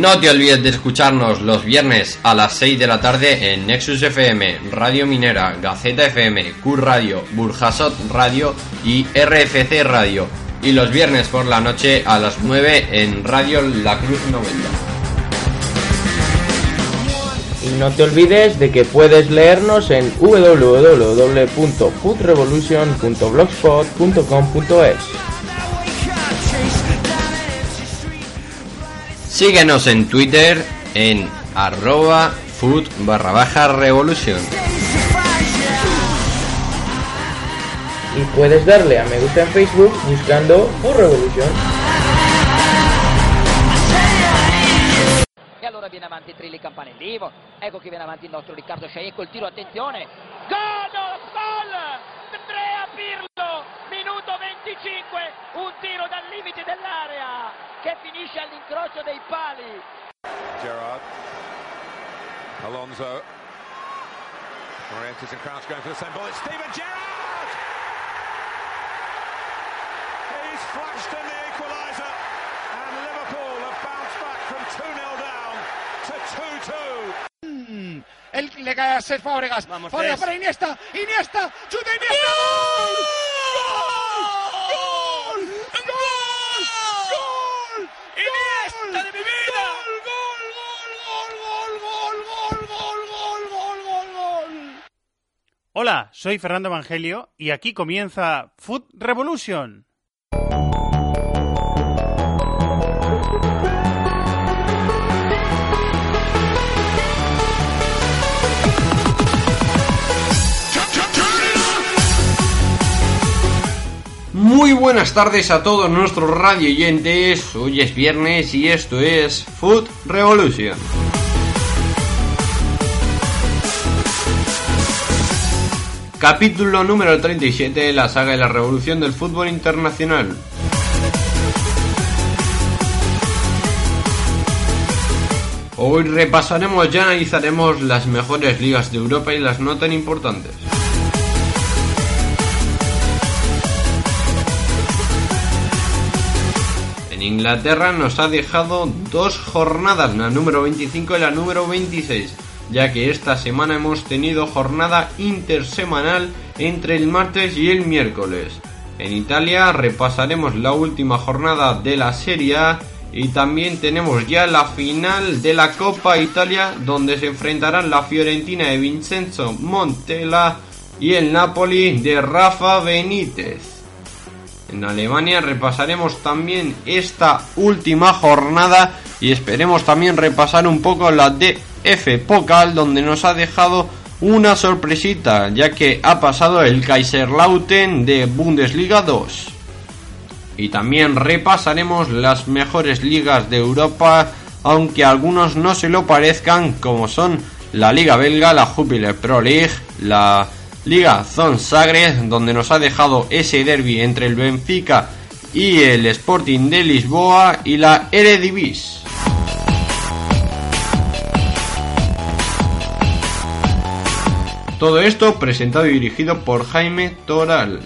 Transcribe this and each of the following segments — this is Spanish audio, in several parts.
No te olvides de escucharnos los viernes a las 6 de la tarde en Nexus FM, Radio Minera, Gaceta FM, Q Radio, Burjasot Radio y RFC Radio. Y los viernes por la noche a las 9 en Radio La Cruz 90. Y no te olvides de que puedes leernos en www.foodrevolution.blogspot.com.es. Síguenos en Twitter en arroba food barra baja revolución. Y puedes darle a me gusta en Facebook buscando Food Revolution. E allora viene avanti Trilli Campanellivo, ecco che viene avanti il nostro Riccardo Sciaie col tiro, attenzione, gol, gol, Andrea Pirlo, minuto 25, un tiro dal limite dell'area che finisce all'incrocio dei pali. Gerard. Alonso. Morientes and Crouch going for the same ball. It's Steven Gerrard! He's flashed in the equaliser. And Liverpool have bounced back from 2-0 down to 2-2. Él le cae a Cesc Fábregas. Vamos, Fábregas para Iniesta. Iniesta. Chuta Iniesta. ¡Gol! ¡Gol! Hola, soy Fernando Evangelio y aquí comienza Food Revolution. Muy buenas tardes a todos nuestros radio oyentes. Hoy es viernes y esto es Food Revolution. Capítulo número 37 de la saga de la revolución del fútbol internacional. Hoy repasaremos y analizaremos las mejores ligas de Europa y las no tan importantes. En Inglaterra nos ha dejado dos jornadas, la número 25 y la número 26, ya que esta semana hemos tenido jornada intersemanal entre el martes y el miércoles. En Italia repasaremos la última jornada de la Serie A y también tenemos ya la final de la Copa Italia donde se enfrentarán la Fiorentina de Vincenzo Montella y el Napoli de Rafa Benítez. En Alemania repasaremos también esta última jornada y esperemos también repasar un poco la DF Pokal donde nos ha dejado una sorpresita ya que ha pasado el Kaiserlauten de Bundesliga 2. Y también repasaremos las mejores ligas de Europa aunque algunos no se lo parezcan como son la Liga Belga, la Jupiler Pro League, la Liga Zon Sagres, donde nos ha dejado ese derby entre el Benfica y el Sporting de Lisboa y la Eredivis. Todo esto presentado y dirigido por Jaime Toral.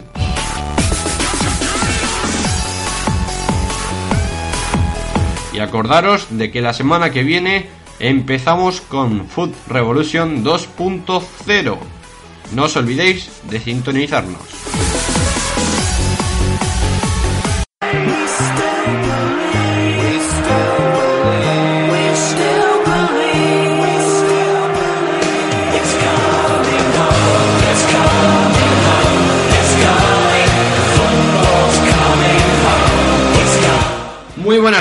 Y acordaros de que la semana que viene empezamos con Food Revolution 2.0. No os olvidéis de sintonizarnos.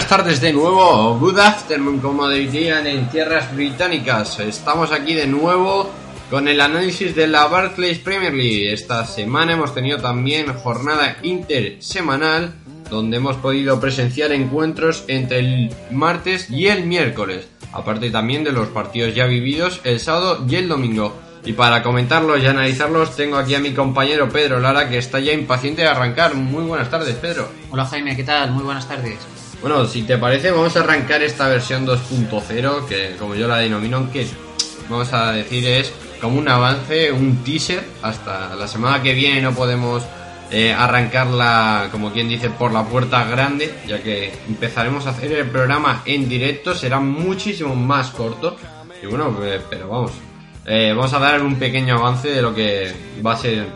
Tardes de nuevo, good afternoon como dirían en tierras británicas. Estamos aquí de nuevo con el análisis de la Barclays Premier League. Esta semana hemos tenido también jornada intersemanal donde hemos podido presenciar encuentros entre el martes y el miércoles, aparte también de los partidos ya vividos el sábado y el domingo. Y para comentarlos y analizarlos tengo aquí a mi compañero Pedro Lara que está ya impaciente de arrancar. Muy buenas tardes, Pedro. Hola Jaime, ¿qué tal? Muy buenas tardes. Bueno, si te parece, vamos a arrancar esta versión 2.0, que como yo la denomino, aunque vamos a decir es como un avance, un teaser. Hasta la semana que viene no podemos eh, arrancarla, como quien dice, por la puerta grande, ya que empezaremos a hacer el programa en directo, será muchísimo más corto. Y bueno, eh, pero vamos, eh, vamos a dar un pequeño avance de lo que va a ser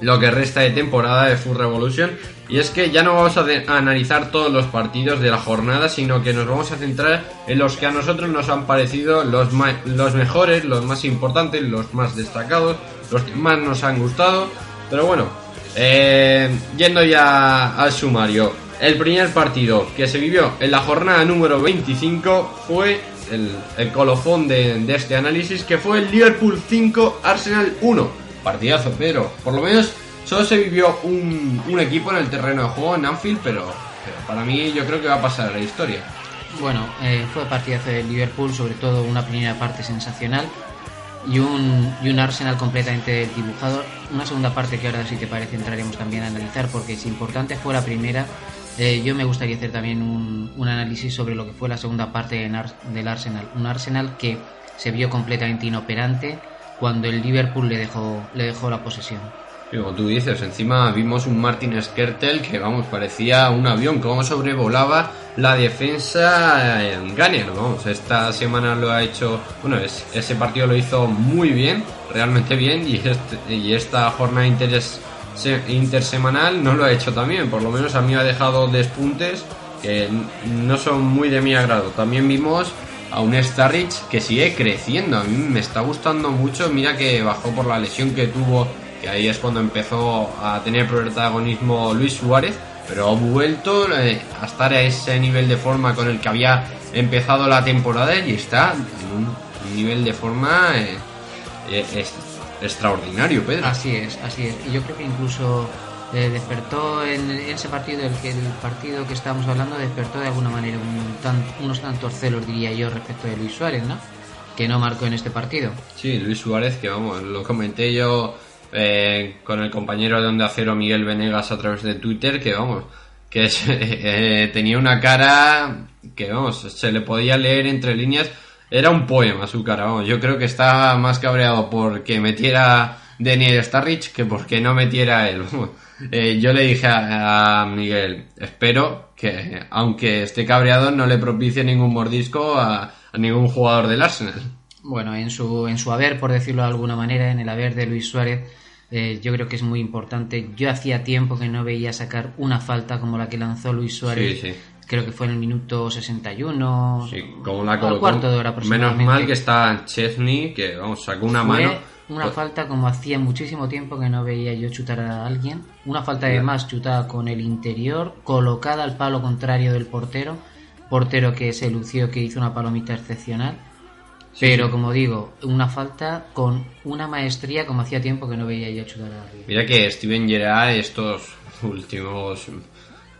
lo que resta de temporada de Full Revolution. Y es que ya no vamos a, analizar todos los partidos de la jornada, sino que nos vamos a centrar en los que a nosotros nos han parecido los, los mejores, los más importantes, los más destacados, los que más nos han gustado. Pero bueno, eh, yendo ya al sumario, el primer partido que se vivió en la jornada número 25 fue el, el colofón de, de este análisis, que fue el Liverpool 5, Arsenal 1. Partidazo, pero por lo menos solo se vivió un, un equipo en el terreno de juego en Anfield, pero, para mí yo creo que va a pasar a la historia. Bueno, eh, fue partidazo del Liverpool, sobre todo una primera parte sensacional y un, Arsenal completamente dibujado. Una segunda parte que ahora, si te parece, entraremos también a analizar porque es importante, fue la primera. Eh, yo me gustaría hacer también un, análisis sobre lo que fue la segunda parte del Arsenal. Un Arsenal que se vio completamente inoperante cuando el Liverpool le dejó la posesión. Como tú dices, encima vimos un Martin Skertel que, vamos, parecía un avión, como sobrevolaba la defensa en Gunner, vamos, esta semana lo ha hecho, bueno, es- ese partido lo hizo muy bien, realmente bien, y, este- esta jornada interes- se- intersemanal no lo ha hecho también, por lo menos a mí me ha dejado despuntes que no son muy de mi agrado. También vimos a un Starrich que sigue creciendo. A mí me está gustando mucho. Mira que bajó por la lesión que tuvo, que ahí es cuando empezó a tener protagonismo Luis Suárez. Pero ha vuelto eh, a estar a ese nivel de forma con el que había empezado la temporada y está en un nivel de forma eh, eh, es- extraordinario, Pedro. Así es, así es. Y yo creo que incluso eh, despertó en ese partido, el, que, el partido que estábamos hablando, despertó de alguna manera un tan- unos tantos celos, diría yo, respecto de Luis Suárez, ¿no? Que no marcó en este partido. Sí, Luis Suárez, que vamos, lo comenté yo eh, con el compañero de Onda Cero Miguel Venegas a través de Twitter, que vamos, que eh, tenía una cara que vamos, se le podía leer entre líneas, era un poema su cara, vamos, yo creo que estaba más cabreado porque metiera Daniel Starrich que porque no metiera él. Eh, yo le dije a, Miguel, espero que aunque esté cabreado no le propicie ningún mordisco a ningún jugador del Arsenal. Bueno, en su, en su haber, por decirlo de alguna manera, en el haber de Luis Suárez, eh, yo creo que es muy importante. Yo hacía tiempo que no veía sacar una falta como la que lanzó Luis Suárez. Sí, sí. Creo que fue en el minuto 61. Sí, como la colocó. cuarto de hora Menos aproximadamente. mal que está Chesney, que vamos, sacó una Fue mano. una Pues- falta como hacía muchísimo tiempo que no veía yo chutar a alguien. Una falta además chutada con el interior, colocada al palo contrario del portero. Portero que se lució, que hizo una palomita excepcional. Pero sí. como digo, una falta con una maestría como hacía tiempo que no veía yo chutar a alguien. Mira que Steven Gerrard estos últimos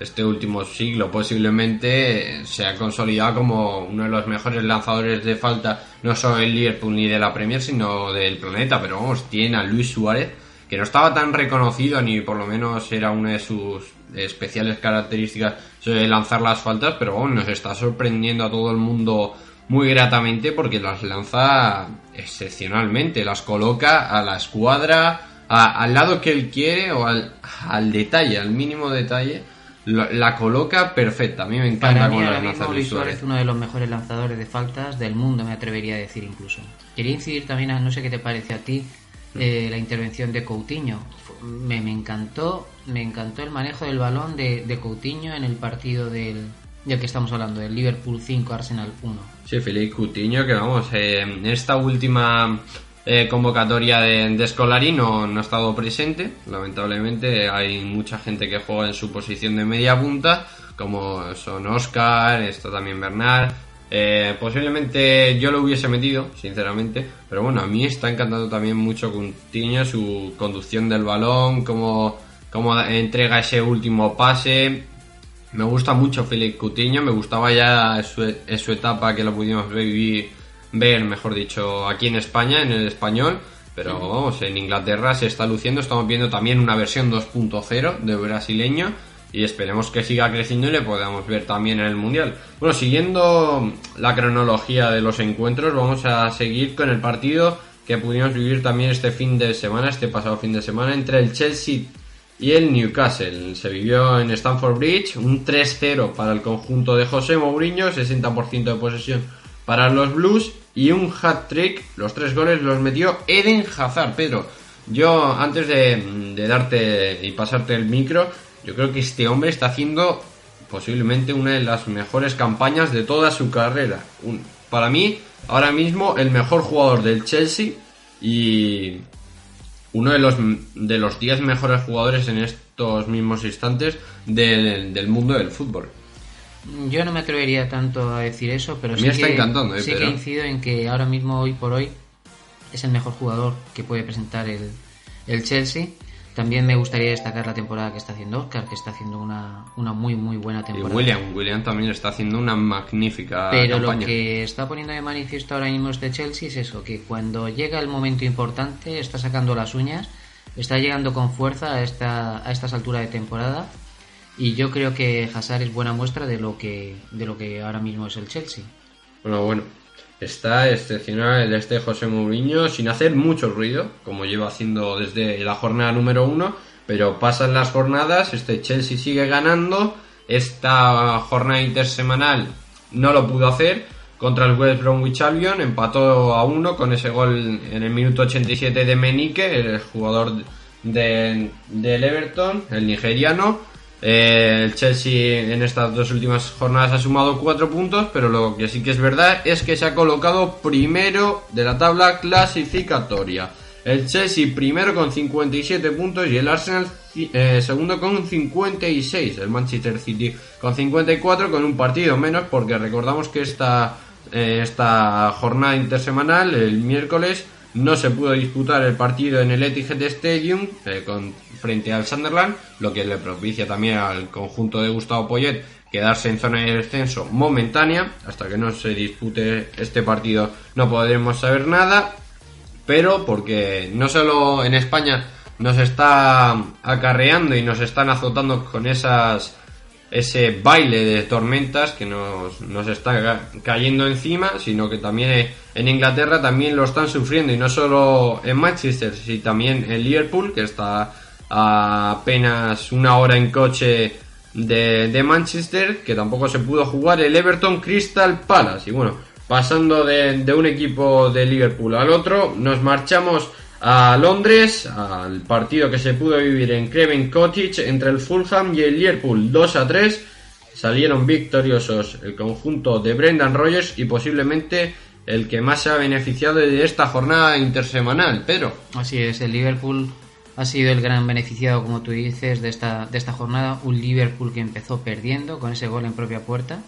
este último siglo posiblemente se ha consolidado como uno de los mejores lanzadores de falta no solo del Liverpool ni de la Premier sino del planeta pero vamos tiene a Luis Suárez que no estaba tan reconocido ni por lo menos era una de sus especiales características de lanzar las faltas pero vamos nos está sorprendiendo a todo el mundo muy gratamente porque las lanza excepcionalmente, las coloca a la escuadra, a- al lado que él quiere o al, al detalle, al mínimo detalle, lo- la coloca perfecta. A mí me encanta Para mí cómo las lanza Luis Suárez es uno de los mejores lanzadores de faltas del mundo, me atrevería a decir incluso. Quería incidir también, a, no sé qué te parece a ti, eh, la intervención de Coutinho. Me, me encantó, me encantó el manejo del balón de, de Coutinho en el partido del, del que estamos hablando, del Liverpool 5 Arsenal 1. Sí, Felipe Coutinho, que vamos, eh, esta última eh, convocatoria de, de no, no ha estado presente. Lamentablemente hay mucha gente que juega en su posición de media punta, como son Oscar, está también Bernard. Eh, posiblemente yo lo hubiese metido, sinceramente, pero bueno, a mí está encantando también mucho Coutinho, su conducción del balón, cómo, cómo entrega ese último pase, me gusta mucho Félix Coutinho, me gustaba ya su, en su etapa que lo pudimos vivir, ver, mejor dicho, aquí en España, en el español, pero vamos, en Inglaterra se está luciendo, estamos viendo también una versión 2.0 de brasileño y esperemos que siga creciendo y le podamos ver también en el Mundial. Bueno, siguiendo la cronología de los encuentros, vamos a seguir con el partido que pudimos vivir también este fin de semana, este pasado fin de semana, entre el Chelsea y el Newcastle. Se vivió en Stamford Bridge un 3-0 para el conjunto de José Mourinho, 60% de posesión para los Blues y un hat-trick. Los tres goles los metió Eden Hazard. Pedro, yo antes de, de darte y pasarte el micro, yo creo que este hombre está haciendo posiblemente una de las mejores campañas de toda su carrera. Un- para mí, ahora mismo, el mejor jugador del Chelsea y uno de los de los 10 mejores jugadores en estos mismos instantes del, del mundo del fútbol. Yo no me atrevería tanto a decir eso, pero A mí sí, está que, encantando, eh, sí que incido en que ahora mismo, hoy por hoy, es el mejor jugador que puede presentar el, el Chelsea. También me gustaría destacar la temporada que está haciendo Oscar, que está haciendo una, una muy, muy buena Y temporada. William, William también está haciendo una magnífica Pero campaña. lo que está poniendo de manifiesto ahora mismo este Chelsea es eso, que cuando llega el momento importante está sacando las uñas, está llegando con fuerza a, esta, a estas alturas de temporada y yo creo que Hazard es buena muestra de lo que, de lo que ahora mismo es el Chelsea. Bueno, bueno. Está excepcional el este José Mourinho sin hacer mucho ruido, como lleva haciendo desde la jornada número uno, pero pasan las jornadas, este Chelsea sigue ganando, esta jornada intersemanal no lo pudo hacer contra el West Bromwich Albion, empató a uno con ese gol en el minuto 87 de Menique, el jugador de- del Everton, el nigeriano, eh, el Chelsea en estas dos últimas jornadas ha sumado cuatro puntos, pero lo que sí que es verdad es que se ha colocado primero de la tabla clasificatoria. El Chelsea primero con 57 puntos y el Arsenal eh, segundo con 56. El Manchester City con 54 con un partido menos porque recordamos que esta, eh, esta jornada intersemanal, el miércoles, no se pudo disputar el partido en el Etihad Stadium eh, con, frente al Sunderland, lo que le propicia también al conjunto de Gustavo Poyet quedarse en zona de descenso momentánea. Hasta que no se dispute este partido no podremos saber nada. Pero porque no solo en España nos está acarreando y nos están azotando con esas ese baile de tormentas que nos, nos está ca- cayendo encima, sino que también en Inglaterra también lo están sufriendo y no solo en Manchester, sino también en Liverpool, que está apenas una hora en coche de, de Manchester, que tampoco se pudo jugar el Everton Crystal Palace. Y bueno, pasando de, de un equipo de Liverpool al otro, nos marchamos a Londres, al partido que se pudo vivir en Craven Cottage entre el Fulham y el Liverpool 2 a 3. Salieron victoriosos el conjunto de Brendan Rodgers y posiblemente el que más se ha beneficiado de esta jornada intersemanal, pero Así es, el Liverpool ha sido el gran beneficiado, como tú dices, de esta, de esta jornada. Un Liverpool que empezó perdiendo con ese gol en propia puerta.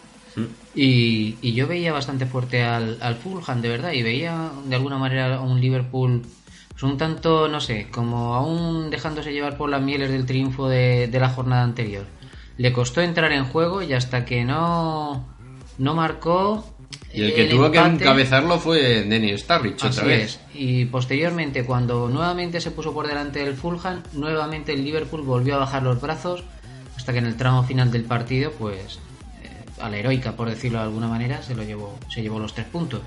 Y, y yo veía bastante fuerte al, al Fulham, de verdad, y veía de alguna manera a un Liverpool pues un tanto, no sé, como aún dejándose llevar por las mieles del triunfo de, de la jornada anterior. Le costó entrar en juego y hasta que no, no marcó... y el que el tuvo que encabezarlo fue Dennis Starrich otra vez. es. Y posteriormente, cuando nuevamente se puso por delante del Fulham, nuevamente el Liverpool volvió a bajar los brazos hasta que en el tramo final del partido, pues eh, a la heroica, por decirlo de alguna manera, se lo llevó, se llevó los tres puntos.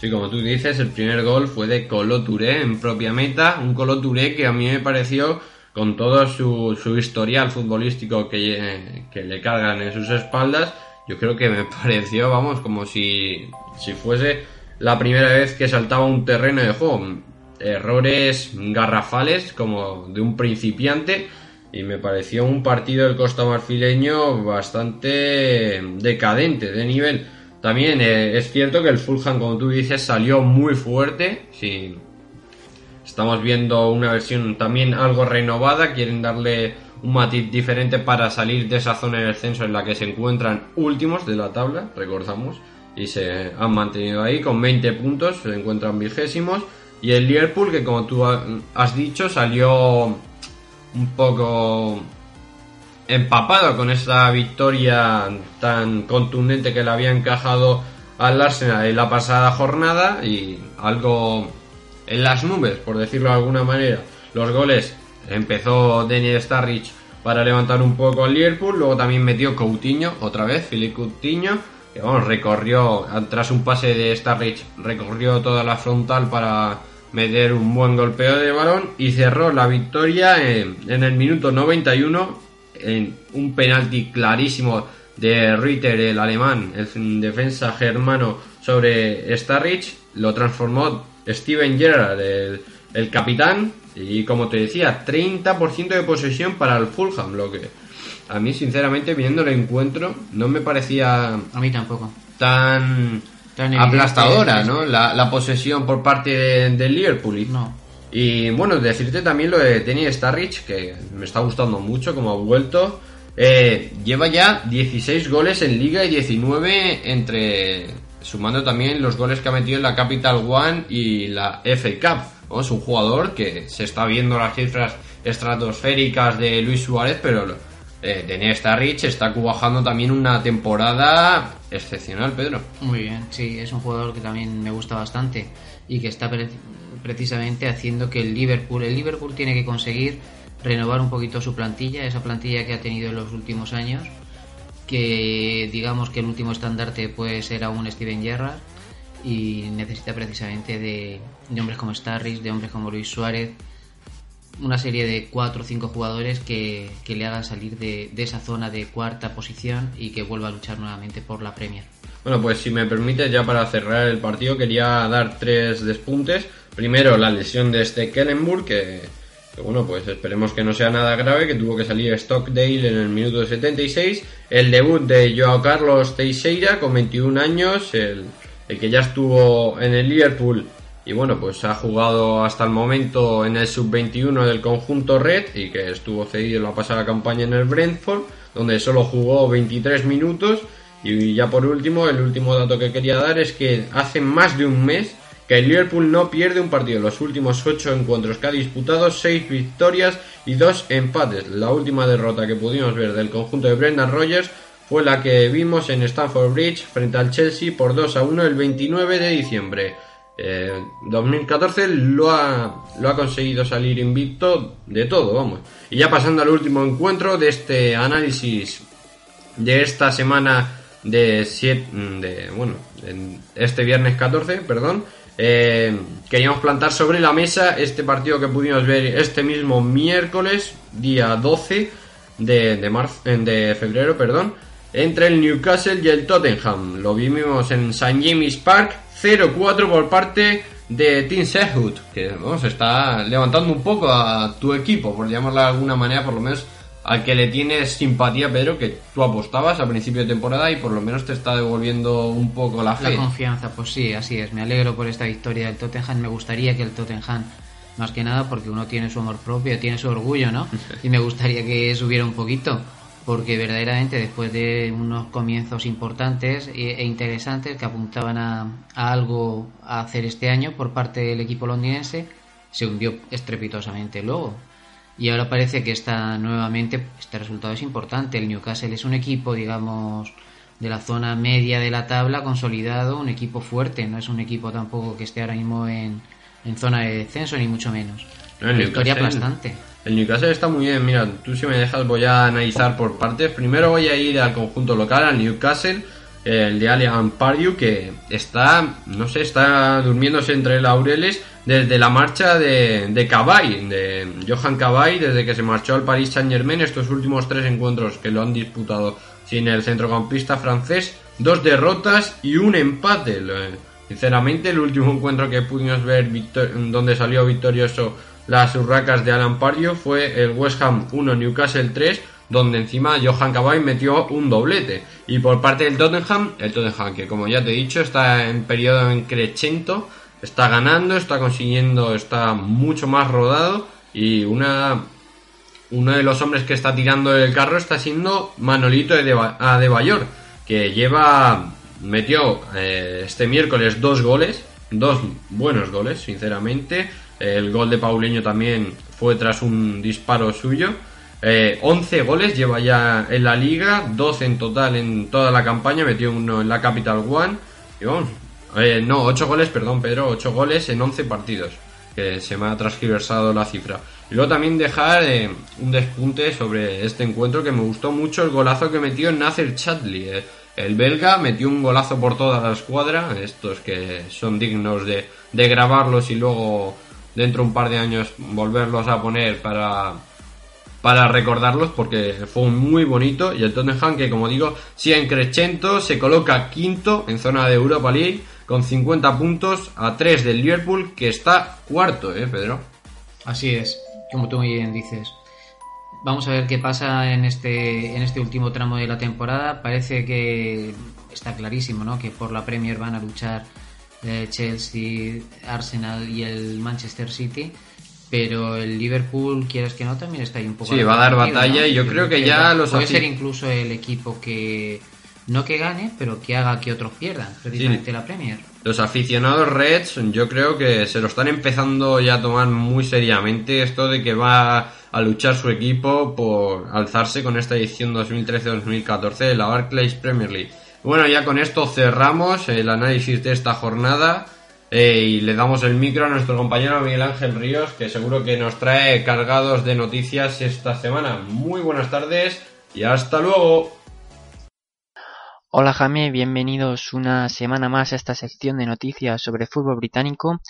Sí, como tú dices, el primer gol fue de Colo Touré en propia meta, un Colo Touré que a mí me pareció, con todo su, su historial futbolístico que, eh, que le cargan en sus espaldas, yo creo que me pareció, vamos, como si, si fuese la primera vez que saltaba un terreno de juego. Errores garrafales como de un principiante y me pareció un partido del Costa Marfileño bastante decadente de nivel. También eh, es cierto que el Fulham, como tú dices, salió muy fuerte. Sí, estamos viendo una versión también algo renovada. Quieren darle un matiz diferente para salir de esa zona de descenso en la que se encuentran últimos de la tabla, recordamos. Y se han mantenido ahí con 20 puntos, se encuentran vigésimos. Y el Liverpool, que como tú ha- has dicho, salió un poco empapado con esa victoria tan contundente que le había encajado al Arsenal en la pasada jornada y algo en las nubes, por decirlo de alguna manera. Los goles empezó Daniel Starrich para levantar un poco al Liverpool, luego también metió Coutinho, otra vez, Philip Coutinho, que vamos, recorrió, tras un pase de Starrich, recorrió toda la frontal para, meter un buen golpeo de balón y cerró la victoria en, el minuto 91 en un penalti clarísimo de Ritter, el alemán, el defensa germano sobre Starrich, lo transformó Steven Gerrard, el capitán, y como te decía, 30% de posesión para el Fulham, lo que a mí sinceramente viendo el encuentro no me parecía A mí tampoco. tan, Tan aplastadora, ¿no? La, la posesión por parte de- del Liverpool. No. Y bueno, decirte también lo de Tenny Starrich, que me está gustando mucho como ha vuelto. Eh, lleva ya 16 goles en Liga y 19 entre. Sumando también los goles que ha metido en la Capital One y la FA Cup. Es un jugador que se está viendo las cifras estratosféricas de Luis Suárez, pero eh, Tenny Starrich está cubajando también una temporada excepcional, Pedro. Muy bien, sí, es un jugador que también me gusta bastante y que está pre- precisamente haciendo que el Liverpool, el Liverpool tiene que conseguir renovar un poquito su plantilla, esa plantilla que ha tenido en los últimos años, que digamos que el último estandarte puede ser aún Steven Gerrard y necesita precisamente de, hombres como Starris, de hombres como Luis Suárez, una serie de cuatro o cinco jugadores que, que le hagan salir de, de esa zona de cuarta posición y que vuelva a luchar nuevamente por la Premier. Bueno, pues si me permite, ya para cerrar el partido, quería dar tres despuntes. Primero, la lesión de este Kellenburg, que, bueno, pues esperemos que no sea nada grave, que tuvo que salir Stockdale en el minuto 76. El debut de Joao Carlos Teixeira, con 21 años, el, el que ya estuvo en el Liverpool y bueno, pues ha jugado hasta el momento en el sub-21 del conjunto Red y que estuvo cedido en la pasada campaña en el Brentford, donde solo jugó 23 minutos. Y ya por último, el último dato que quería dar es que hace más de un mes que el Liverpool no pierde un partido los últimos 8 encuentros que ha disputado, 6 victorias y 2 empates. La última derrota que pudimos ver del conjunto de Brendan Rodgers fue la que vimos en Stamford Bridge frente al Chelsea por 2 a 1 el 29 de diciembre. Eh, 2014 lo ha, lo ha conseguido salir invicto de todo, vamos. Y ya pasando al último encuentro de este análisis de esta semana de, siete, de bueno, en este viernes 14, perdón, eh, queríamos plantar sobre la mesa este partido que pudimos ver este mismo miércoles, día 12 de, febrero, perdón, entre el Newcastle y el Tottenham. Lo vimos en St. James Park, 0-4 por parte de Tim Sherwood, que vamos, está levantando un poco a tu equipo, por llamarlo de alguna manera, por lo menos al que le tienes simpatía, Pedro, que tú apostabas a principio de temporada y por lo menos te está devolviendo un poco la fe. La confianza, pues sí, así es. Me alegro por esta victoria del Tottenham. Me gustaría que el Tottenham, más que nada porque uno tiene su amor propio, tiene su orgullo, ¿no? Y me gustaría que subiera un poquito, porque verdaderamente después de unos comienzos importantes e e interesantes que apuntaban a, a algo a hacer este año por parte del equipo londinense, se hundió estrepitosamente luego. Y ahora parece que está nuevamente, este resultado es importante. El Newcastle es un equipo, digamos, de la zona media de la tabla, consolidado, un equipo fuerte, no es un equipo tampoco que esté ahora mismo en, en zona de descenso, ni mucho menos. No, el Victoria Newcastle- aplastante. El Newcastle está muy bien, mira, tú si me dejas voy a analizar por partes. Primero voy a ir al conjunto local, al Newcastle, el de Allianz Pardew, que está, no sé, está durmiéndose entre laureles desde la marcha de, de Cabaye, de Johan Cabaye, desde que se marchó al Paris Saint Germain, estos últimos tres encuentros que lo han disputado sin el centrocampista francés, dos derrotas y un empate. Sinceramente, el último encuentro que pudimos ver donde salió victorioso las urracas de Alan Pardew fue el West Ham 1 Newcastle 3 donde encima Johan Cabaye metió un doblete y por parte del Tottenham el Tottenham que como ya te he dicho está en periodo en crescento está ganando está consiguiendo está mucho más rodado y una uno de los hombres que está tirando el carro está siendo Manolito Adeba- Adebayor, que lleva, metió eh, este miércoles dos goles, dos buenos goles, sinceramente. El gol de Paulinho también fue tras un disparo suyo. Eh, 11 goles lleva ya en la liga, 12 en total en toda la campaña, metió uno en la Capital One. Y eh, no, 8 goles, perdón Pedro, 8 goles en 11 partidos que se me ha transgiversado la cifra. Y luego también dejar eh, un despunte sobre este encuentro que me gustó mucho el golazo que metió Nasser Chadli, eh, el belga metió un golazo por toda la escuadra, estos que son dignos de, de grabarlos y luego dentro de un par de años volverlos a poner para, para recordarlos porque fue muy bonito y el Tottenham que como digo sigue en crescendo, se coloca quinto en zona de Europa League con 50 puntos a 3 del Liverpool que está cuarto, eh Pedro. Así es, como tú muy bien dices. Vamos a ver qué pasa en este, en este último tramo de la temporada. Parece que está clarísimo, ¿no? Que por la Premier van a luchar eh, Chelsea, Arsenal y el Manchester City. Pero el Liverpool, quieras que no, también está ahí un poco. Sí, va a dar batalla y yo creo que ya los Puede ser incluso el equipo que no que gane, pero que haga que otros pierdan, precisamente la Premier. Los aficionados Reds yo creo que se lo están empezando ya a tomar muy seriamente esto de que va a luchar su equipo por alzarse con esta edición 2013-2014 de la Barclays Premier League. Bueno, ya con esto cerramos el análisis de esta jornada eh, y le damos el micro a nuestro compañero Miguel Ángel Ríos que seguro que nos trae cargados de noticias esta semana. Muy buenas tardes y hasta luego. Hola Jaime, bienvenidos una semana más a esta sección de noticias sobre fútbol británico.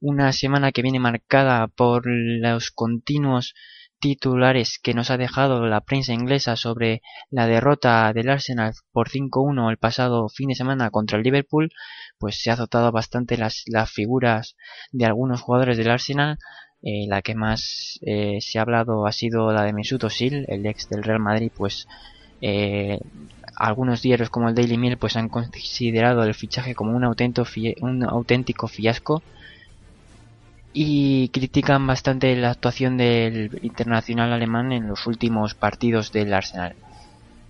Una semana que viene marcada por los continuos titulares que nos ha dejado la prensa inglesa sobre la derrota del Arsenal por 5-1 el pasado fin de semana contra el Liverpool, pues se ha azotado bastante las, las figuras de algunos jugadores del Arsenal. Eh, la que más eh, se ha hablado ha sido la de Mesut Özil, el ex del Real Madrid, pues eh, algunos diarios como el Daily Mail pues han considerado el fichaje como un, un auténtico fiasco y critican bastante la actuación del internacional alemán en los últimos partidos del Arsenal.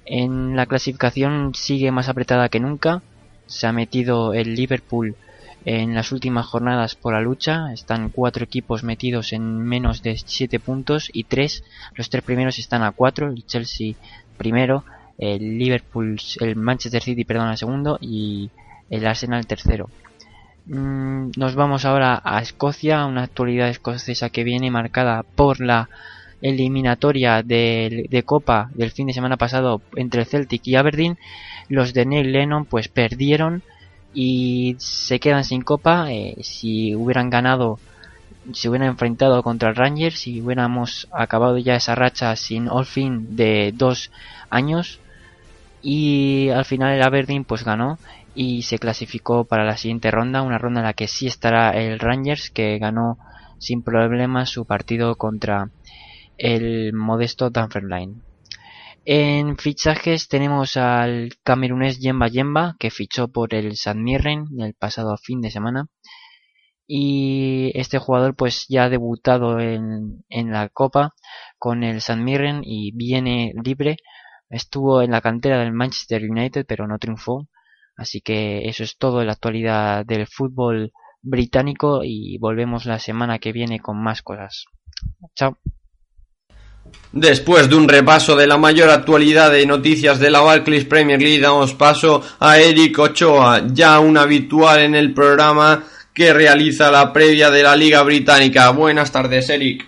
En la clasificación sigue más apretada que nunca. Se ha metido el Liverpool en las últimas jornadas por la lucha. Están cuatro equipos metidos en menos de 7 puntos y tres, los tres primeros están a 4. El Chelsea primero, el Liverpool, el Manchester City, perdón, segundo y el Arsenal tercero. Mm, Nos vamos ahora a Escocia, una actualidad escocesa que viene marcada por la eliminatoria de, Copa del fin de semana pasado entre Celtic y Aberdeen. Los de Neil Lennon pues perdieron y se quedan sin Copa. Eh, si hubieran ganado, se hubieran enfrentado contra el Rangers, si hubiéramos acabado ya esa racha sin all fin de dos años. Y al final el Aberdeen pues ganó y se clasificó para la siguiente ronda, una ronda en la que sí estará el Rangers que ganó sin problemas su partido contra el modesto Dunfermline. En fichajes tenemos al camerunés Yemba Yemba que fichó por el San Mirren el pasado fin de semana y este jugador pues ya ha debutado en, en la Copa con el San Mirren y viene libre estuvo en la cantera del Manchester United pero no triunfó Así que eso es todo en la actualidad del fútbol británico y volvemos la semana que viene con más cosas. Chao. Después de un repaso de la mayor actualidad de noticias de la Barclays Premier League, damos paso a Eric Ochoa, ya un habitual en el programa que realiza la previa de la Liga Británica. Buenas tardes, Eric.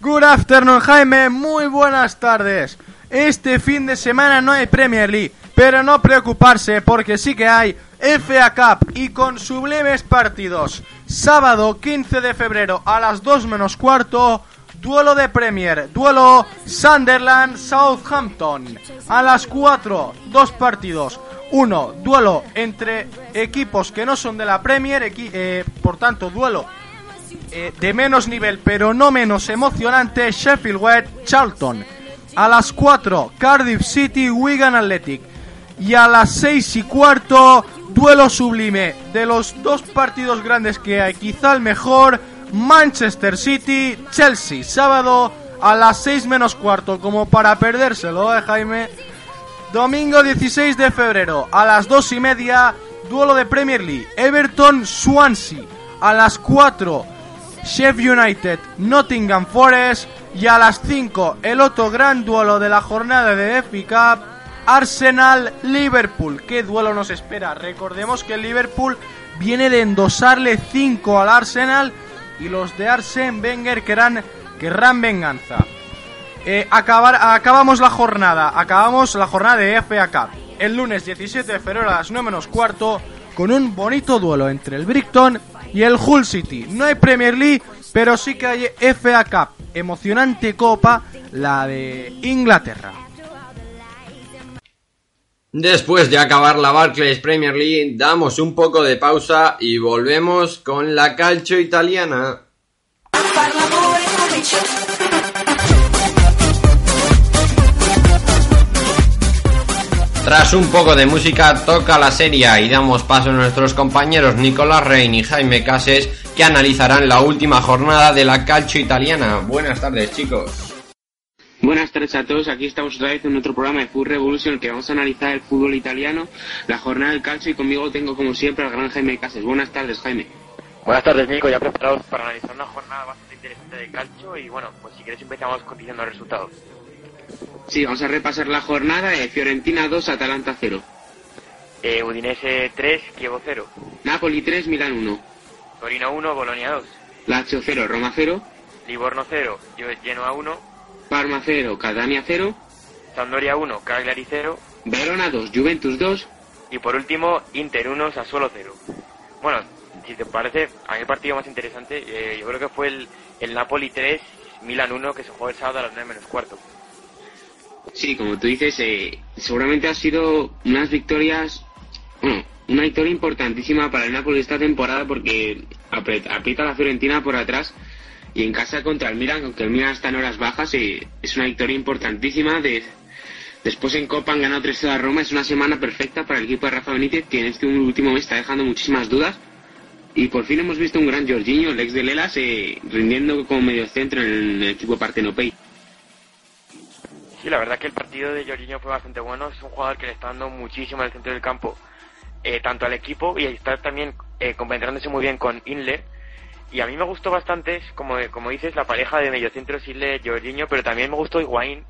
Good afternoon, Jaime. Muy buenas tardes. Este fin de semana no hay Premier League, pero no preocuparse porque sí que hay FA Cup y con sublimes partidos. Sábado 15 de febrero a las 2 menos cuarto, duelo de Premier, duelo Sunderland-Southampton. A las 4, dos partidos. Uno, duelo entre equipos que no son de la Premier, eh, por tanto, duelo eh, de menos nivel pero no menos emocionante Sheffield Wed Charlton. A las 4 Cardiff City Wigan Athletic. Y a las 6 y cuarto duelo sublime de los dos partidos grandes que hay, quizá el mejor Manchester City Chelsea. Sábado a las 6 menos cuarto como para perdérselo, ¿eh, Jaime? Domingo 16 de febrero a las 2 y media, duelo de Premier League, Everton Swansea. A las 4, Sheffield United Nottingham Forest. Y a las 5, el otro gran duelo de la jornada de FA Cup, Arsenal Liverpool. ¿Qué duelo nos espera? Recordemos que el Liverpool viene de endosarle 5 al Arsenal y los de Arsene Wenger querrán, querrán venganza. Eh, acabar, acabamos la jornada, acabamos la jornada de FA Cup. el lunes 17 de febrero a las 9 menos cuarto con un bonito duelo entre el Brighton y el Hull City. No hay Premier League, pero sí que hay FA Cup, emocionante copa, la de Inglaterra. Después de acabar la Barclays Premier League, damos un poco de pausa y volvemos con la calcio italiana. Tras un poco de música, toca la serie y damos paso a nuestros compañeros Nicolás Rein y Jaime Cases que analizarán la última jornada de la calcio italiana. Buenas tardes, chicos. Buenas tardes a todos, aquí estamos otra vez en otro programa de Food Revolution que vamos a analizar el fútbol italiano, la jornada del calcio y conmigo tengo como siempre al gran Jaime Cases. Buenas tardes, Jaime. Buenas tardes, Nico, ya preparados para analizar una jornada bastante interesante de calcio y bueno, pues si queréis empezamos diciendo los resultados. Sí, vamos a repasar la jornada de Fiorentina 2, Atalanta 0. Eh, Udinese 3, Kievo 0. Napoli 3, Milán 1. Torino 1, Bolonia 2. Lazio 0, Roma 0. Livorno 0, Genoa 1. Parma 0, Catania 0. Sampdoria 1, Cagliari 0. Verona 2, Juventus 2. Y por último, Inter 1, Sassuolo 0. Bueno, si te parece, a mí el partido más interesante, eh, yo creo que fue el, el Napoli 3, Milán 1, que se jugó el sábado a las 9 menos cuarto. Sí, como tú dices, eh, seguramente ha sido unas victorias, bueno, una victoria importantísima para el Napoli esta temporada porque aprieta, aprieta a la Fiorentina por atrás y en casa contra el Milan, aunque el Milan está en horas bajas, eh, es una victoria importantísima. De, después en Copa han ganado 3 a Roma, es una semana perfecta para el equipo de Rafa Benítez, que en este último mes está dejando muchísimas dudas. Y por fin hemos visto un gran Jorginho, el ex de Lelas, eh, rindiendo como medio centro en el, equipo Partenopei. Sí, la verdad que el partido de Jorginho fue bastante bueno. Es un jugador que le está dando muchísimo en centro del campo, eh, tanto al equipo y está también eh, compenetrándose muy bien con Inle. Y a mí me gustó bastante, como, como dices, la pareja de mediocentros Inle Jorginho, pero también me gustó Higuaín,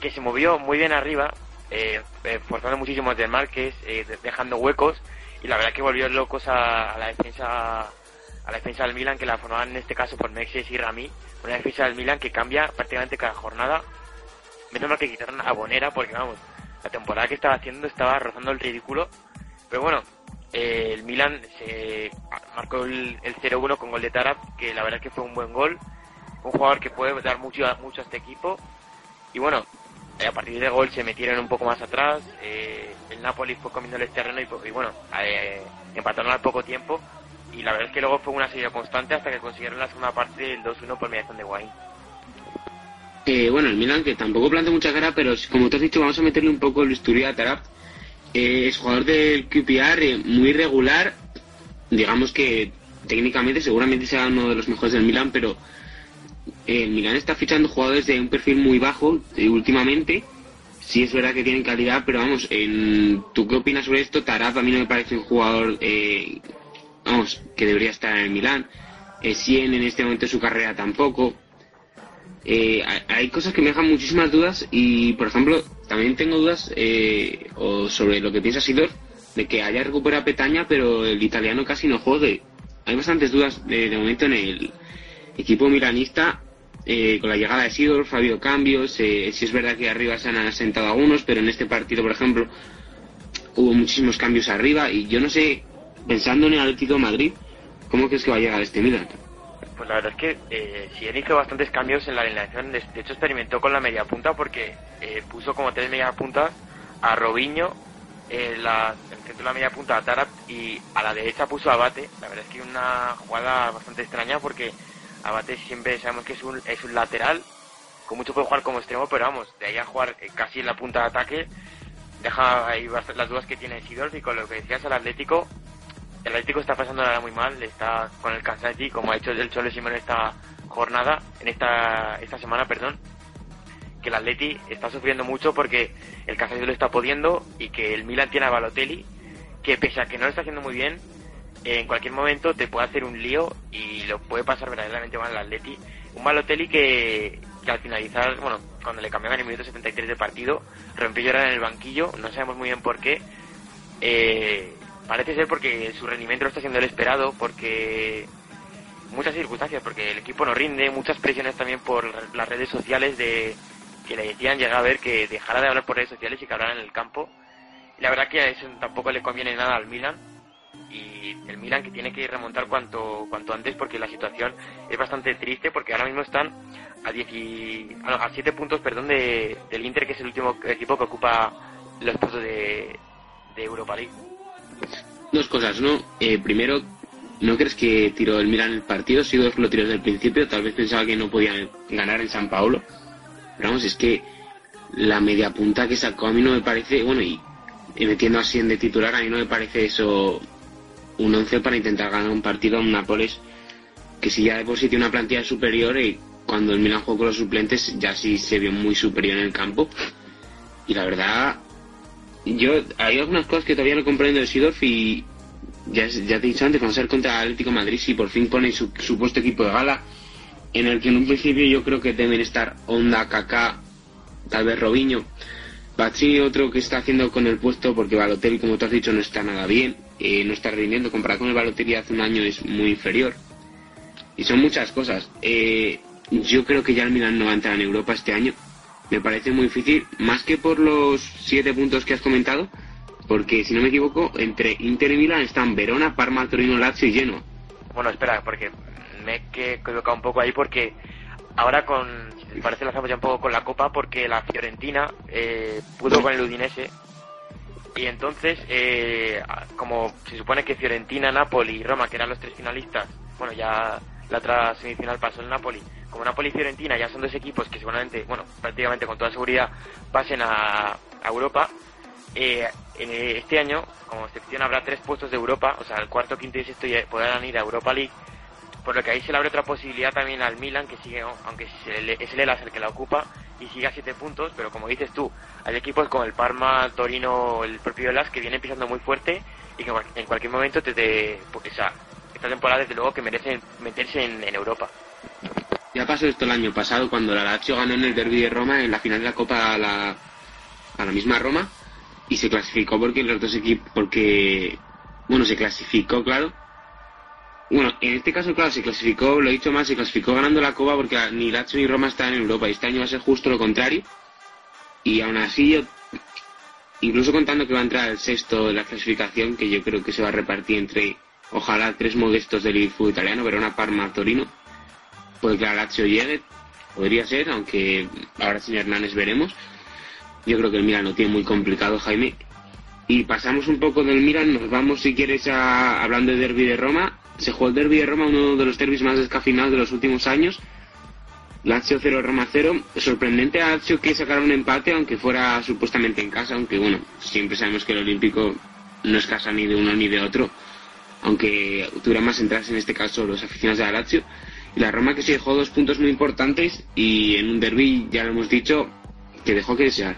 que se movió muy bien arriba, eh, eh, forzando muchísimo del Márquez, eh, dejando huecos, y la verdad que volvió locos a, a la defensa a la defensa del Milan, que la formaban en este caso por Mexes y Rami, una defensa del Milan que cambia prácticamente cada jornada menos mal que quitaron a Bonera porque vamos, la temporada que estaba haciendo estaba rozando el ridículo. Pero bueno, eh, el Milan se marcó el, el 0-1 con gol de Tarap, que la verdad que fue un buen gol. Un jugador que puede dar mucho, mucho a este equipo. Y bueno, eh, a partir del gol se metieron un poco más atrás. eh, el Napoli fue comiéndoles terreno y, y bueno, eh, empataron al poco tiempo. Y la verdad es que luego fue una serie constante hasta que consiguieron la segunda parte el 2-1 por mediación de Guaín. Eh, bueno, el Milan que tampoco planta mucha cara, pero como te has dicho, vamos a meterle un poco el bisturí a Tarap. Eh, es jugador del QPR, eh, muy regular. Digamos que técnicamente seguramente será uno de los mejores del Milan, pero eh, el Milan está fichando jugadores de un perfil muy bajo eh, últimamente. Sí es verdad que tienen calidad, pero vamos, en, ¿tú qué opinas sobre esto? Tarap a mí no me parece un jugador, eh, vamos, que debería estar en el Milan. Eh, Sien en este momento su carrera tampoco. Eh, hay- cosas que me dejan muchísimas dudas y, por ejemplo, también tengo dudas eh, o sobre lo que piensa Sidor de que haya recuperado Petaña, pero el italiano casi no juegue. Hay bastantes dudas de, momento en el equipo milanista. eh, con la llegada de Sidor, ha habido cambios. Eh, sí es verdad que arriba se han asentado algunos, pero en este partido, por ejemplo, hubo muchísimos cambios arriba. Y yo no sé, pensando en el Atlético de Madrid, ¿cómo crees que va a llegar este Milan? Pues la verdad es que eh, Sien hizo bastantes cambios en la alineación. De, hecho, experimentó con la media punta porque eh, puso como tres media puntas a Robinho, eh, la, el centro de la media punta a Tarap y a la derecha puso a Abate. La verdad es que una jugada bastante extraña porque Abate siempre sabemos que es un, es un lateral. Con mucho puede jugar como extremo, pero vamos, de ahí a jugar eh, casi en la punta de ataque, deja ahí las dudas que tiene Sidorf y con lo que decías al Atlético, el Atlético está pasando ahora muy mal, está con el Kansati, como ha hecho el Cholo Simón esta jornada, en esta, esta semana, perdón, que el Atleti está sufriendo mucho porque el Kansati lo está pudiendo y que el Milan tiene a Balotelli, que pese a que no lo está haciendo muy bien, en cualquier momento te puede hacer un lío y lo puede pasar verdaderamente mal al Atleti. Un Balotelli que, al finalizar, bueno, cuando le cambiaban el minuto 73 de partido, rompió llorar en el banquillo, no sabemos muy bien por qué. Eh, parece ser porque su rendimiento no está siendo el esperado, porque muchas circunstancias, porque el equipo no rinde, muchas presiones también por las redes sociales de que le decían llegar a ver que dejara de hablar por redes sociales y que hablara en el campo. La verdad que eso tampoco le conviene nada al Milan y el Milan que tiene que remontar cuanto cuanto antes porque la situación es bastante triste porque ahora mismo están a 10 y- ah, a 7 puntos perdón de, del Inter que es el último equipo que ocupa los puestos de, de Europa League. Dos cosas, ¿no? Eh, primero, ¿no crees que tiró el Milan el partido? Sí, dos lo tiró desde el principio. Tal vez pensaba que no podían ganar en San Paolo. Pero vamos, es que la media punta que sacó a mí no me parece, bueno, y, metiendo así en de titular, a mí no me parece eso un once para intentar ganar un partido a un Nápoles que si ya de una plantilla superior y cuando el Milan jugó con los suplentes ya sí se vio muy superior en el campo. Y la verdad, yo hay algunas cosas que todavía no comprendo de Sidorf y ya, ya te he dicho antes, a ver contra Atlético de Madrid si por fin pone su supuesto equipo de gala en el que en un principio yo creo que deben estar Honda, Kaká, tal vez Robinho, Bazzini otro que está haciendo con el puesto porque Balotelli como tú has dicho no está nada bien, eh, no está rindiendo comparado con el Balotelli hace un año es muy inferior y son muchas cosas. Eh, yo creo que ya el Milan no va a entrar en Europa este año. Me parece muy difícil, más que por los siete puntos que has comentado, porque si no me equivoco, entre Inter y Milan están Verona, Parma, Torino, Lazio y Genoa. Bueno, espera, porque me he equivocado un poco ahí porque ahora con, parece, la ya un poco con la Copa porque la Fiorentina eh, pudo con el Udinese y entonces, eh, como se supone que Fiorentina, Napoli y Roma, que eran los tres finalistas, bueno, ya la otra semifinal pasó el Napoli, como Napoli y Fiorentina ya son dos equipos que seguramente, bueno, prácticamente con toda seguridad pasen a, a Europa, eh, este año, como excepción, habrá tres puestos de Europa, o sea, el cuarto, quinto y sexto ya podrán ir a Europa League, por lo que ahí se le abre otra posibilidad también al Milan, que sigue, aunque es el Elas el que la ocupa, y sigue a siete puntos, pero como dices tú, hay equipos como el Parma, Torino, el propio Elas, que vienen pisando muy fuerte y que en cualquier momento te, te pues, o sea, esta temporada desde luego que merecen meterse en, Europa. Ya pasó esto el año pasado cuando la Lazio ganó en el derby de Roma en la final de la Copa a la, a la misma Roma y se clasificó porque los dos equipos porque bueno se clasificó claro bueno en este caso claro se clasificó lo he dicho más se clasificó ganando la Copa porque ni Lazio ni Roma están en Europa y este año va a ser justo lo contrario y aún así yo incluso contando que va a entrar el sexto de la clasificación que yo creo que se va a repartir entre ojalá tres modestos del fútbol italiano Verona, Parma, Torino puede que la Lazio llegue podría ser aunque ahora sin Hernández veremos yo creo que el Milan lo tiene muy complicado, Jaime. Y pasamos un poco del Milan, nos vamos, si quieres, a, hablando de Derby de Roma. Se jugó el Derby de Roma, uno de los derbis más descafinados de los últimos años. Lazio 0, Roma 0. Sorprendente a Lazio que sacaron un empate, aunque fuera supuestamente en casa, aunque bueno, siempre sabemos que el Olímpico no es casa ni de uno ni de otro. Aunque tuviera más entradas en este caso los aficionados de la Lazio. Y la Roma que se dejó dos puntos muy importantes y en un derby, ya lo hemos dicho, que dejó que desear.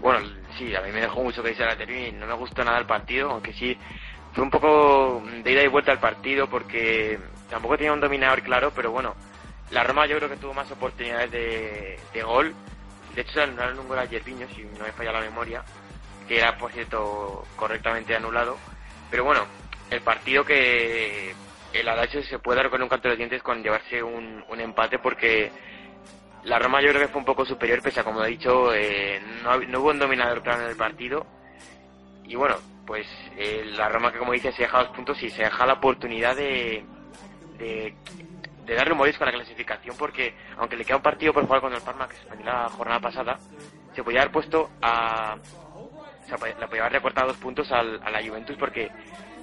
Bueno, sí, a mí me dejó mucho que desear la derby, no me gustó nada el partido, aunque sí fue un poco de ida y vuelta al partido porque tampoco tenía un dominador claro, pero bueno, la Roma yo creo que tuvo más oportunidades de, de gol. De hecho, se anularon un gol a Yerviño, si no me falla la memoria, que era, por cierto, correctamente anulado. Pero bueno, el partido que el Alacho se puede dar con un canto de los dientes con llevarse un, un empate porque la Roma yo creo que fue un poco superior, pese a como he dicho, eh, no, hubo un dominador claro en el partido. Y bueno, pues eh, la Roma que como dice se deja dos puntos y se deja la oportunidad de, de, de dar rumores con la clasificación porque aunque le queda un partido por jugar con el Parma que se la jornada pasada, se podía haber puesto a... O sea, le podía haber recortado dos puntos al, a la Juventus porque,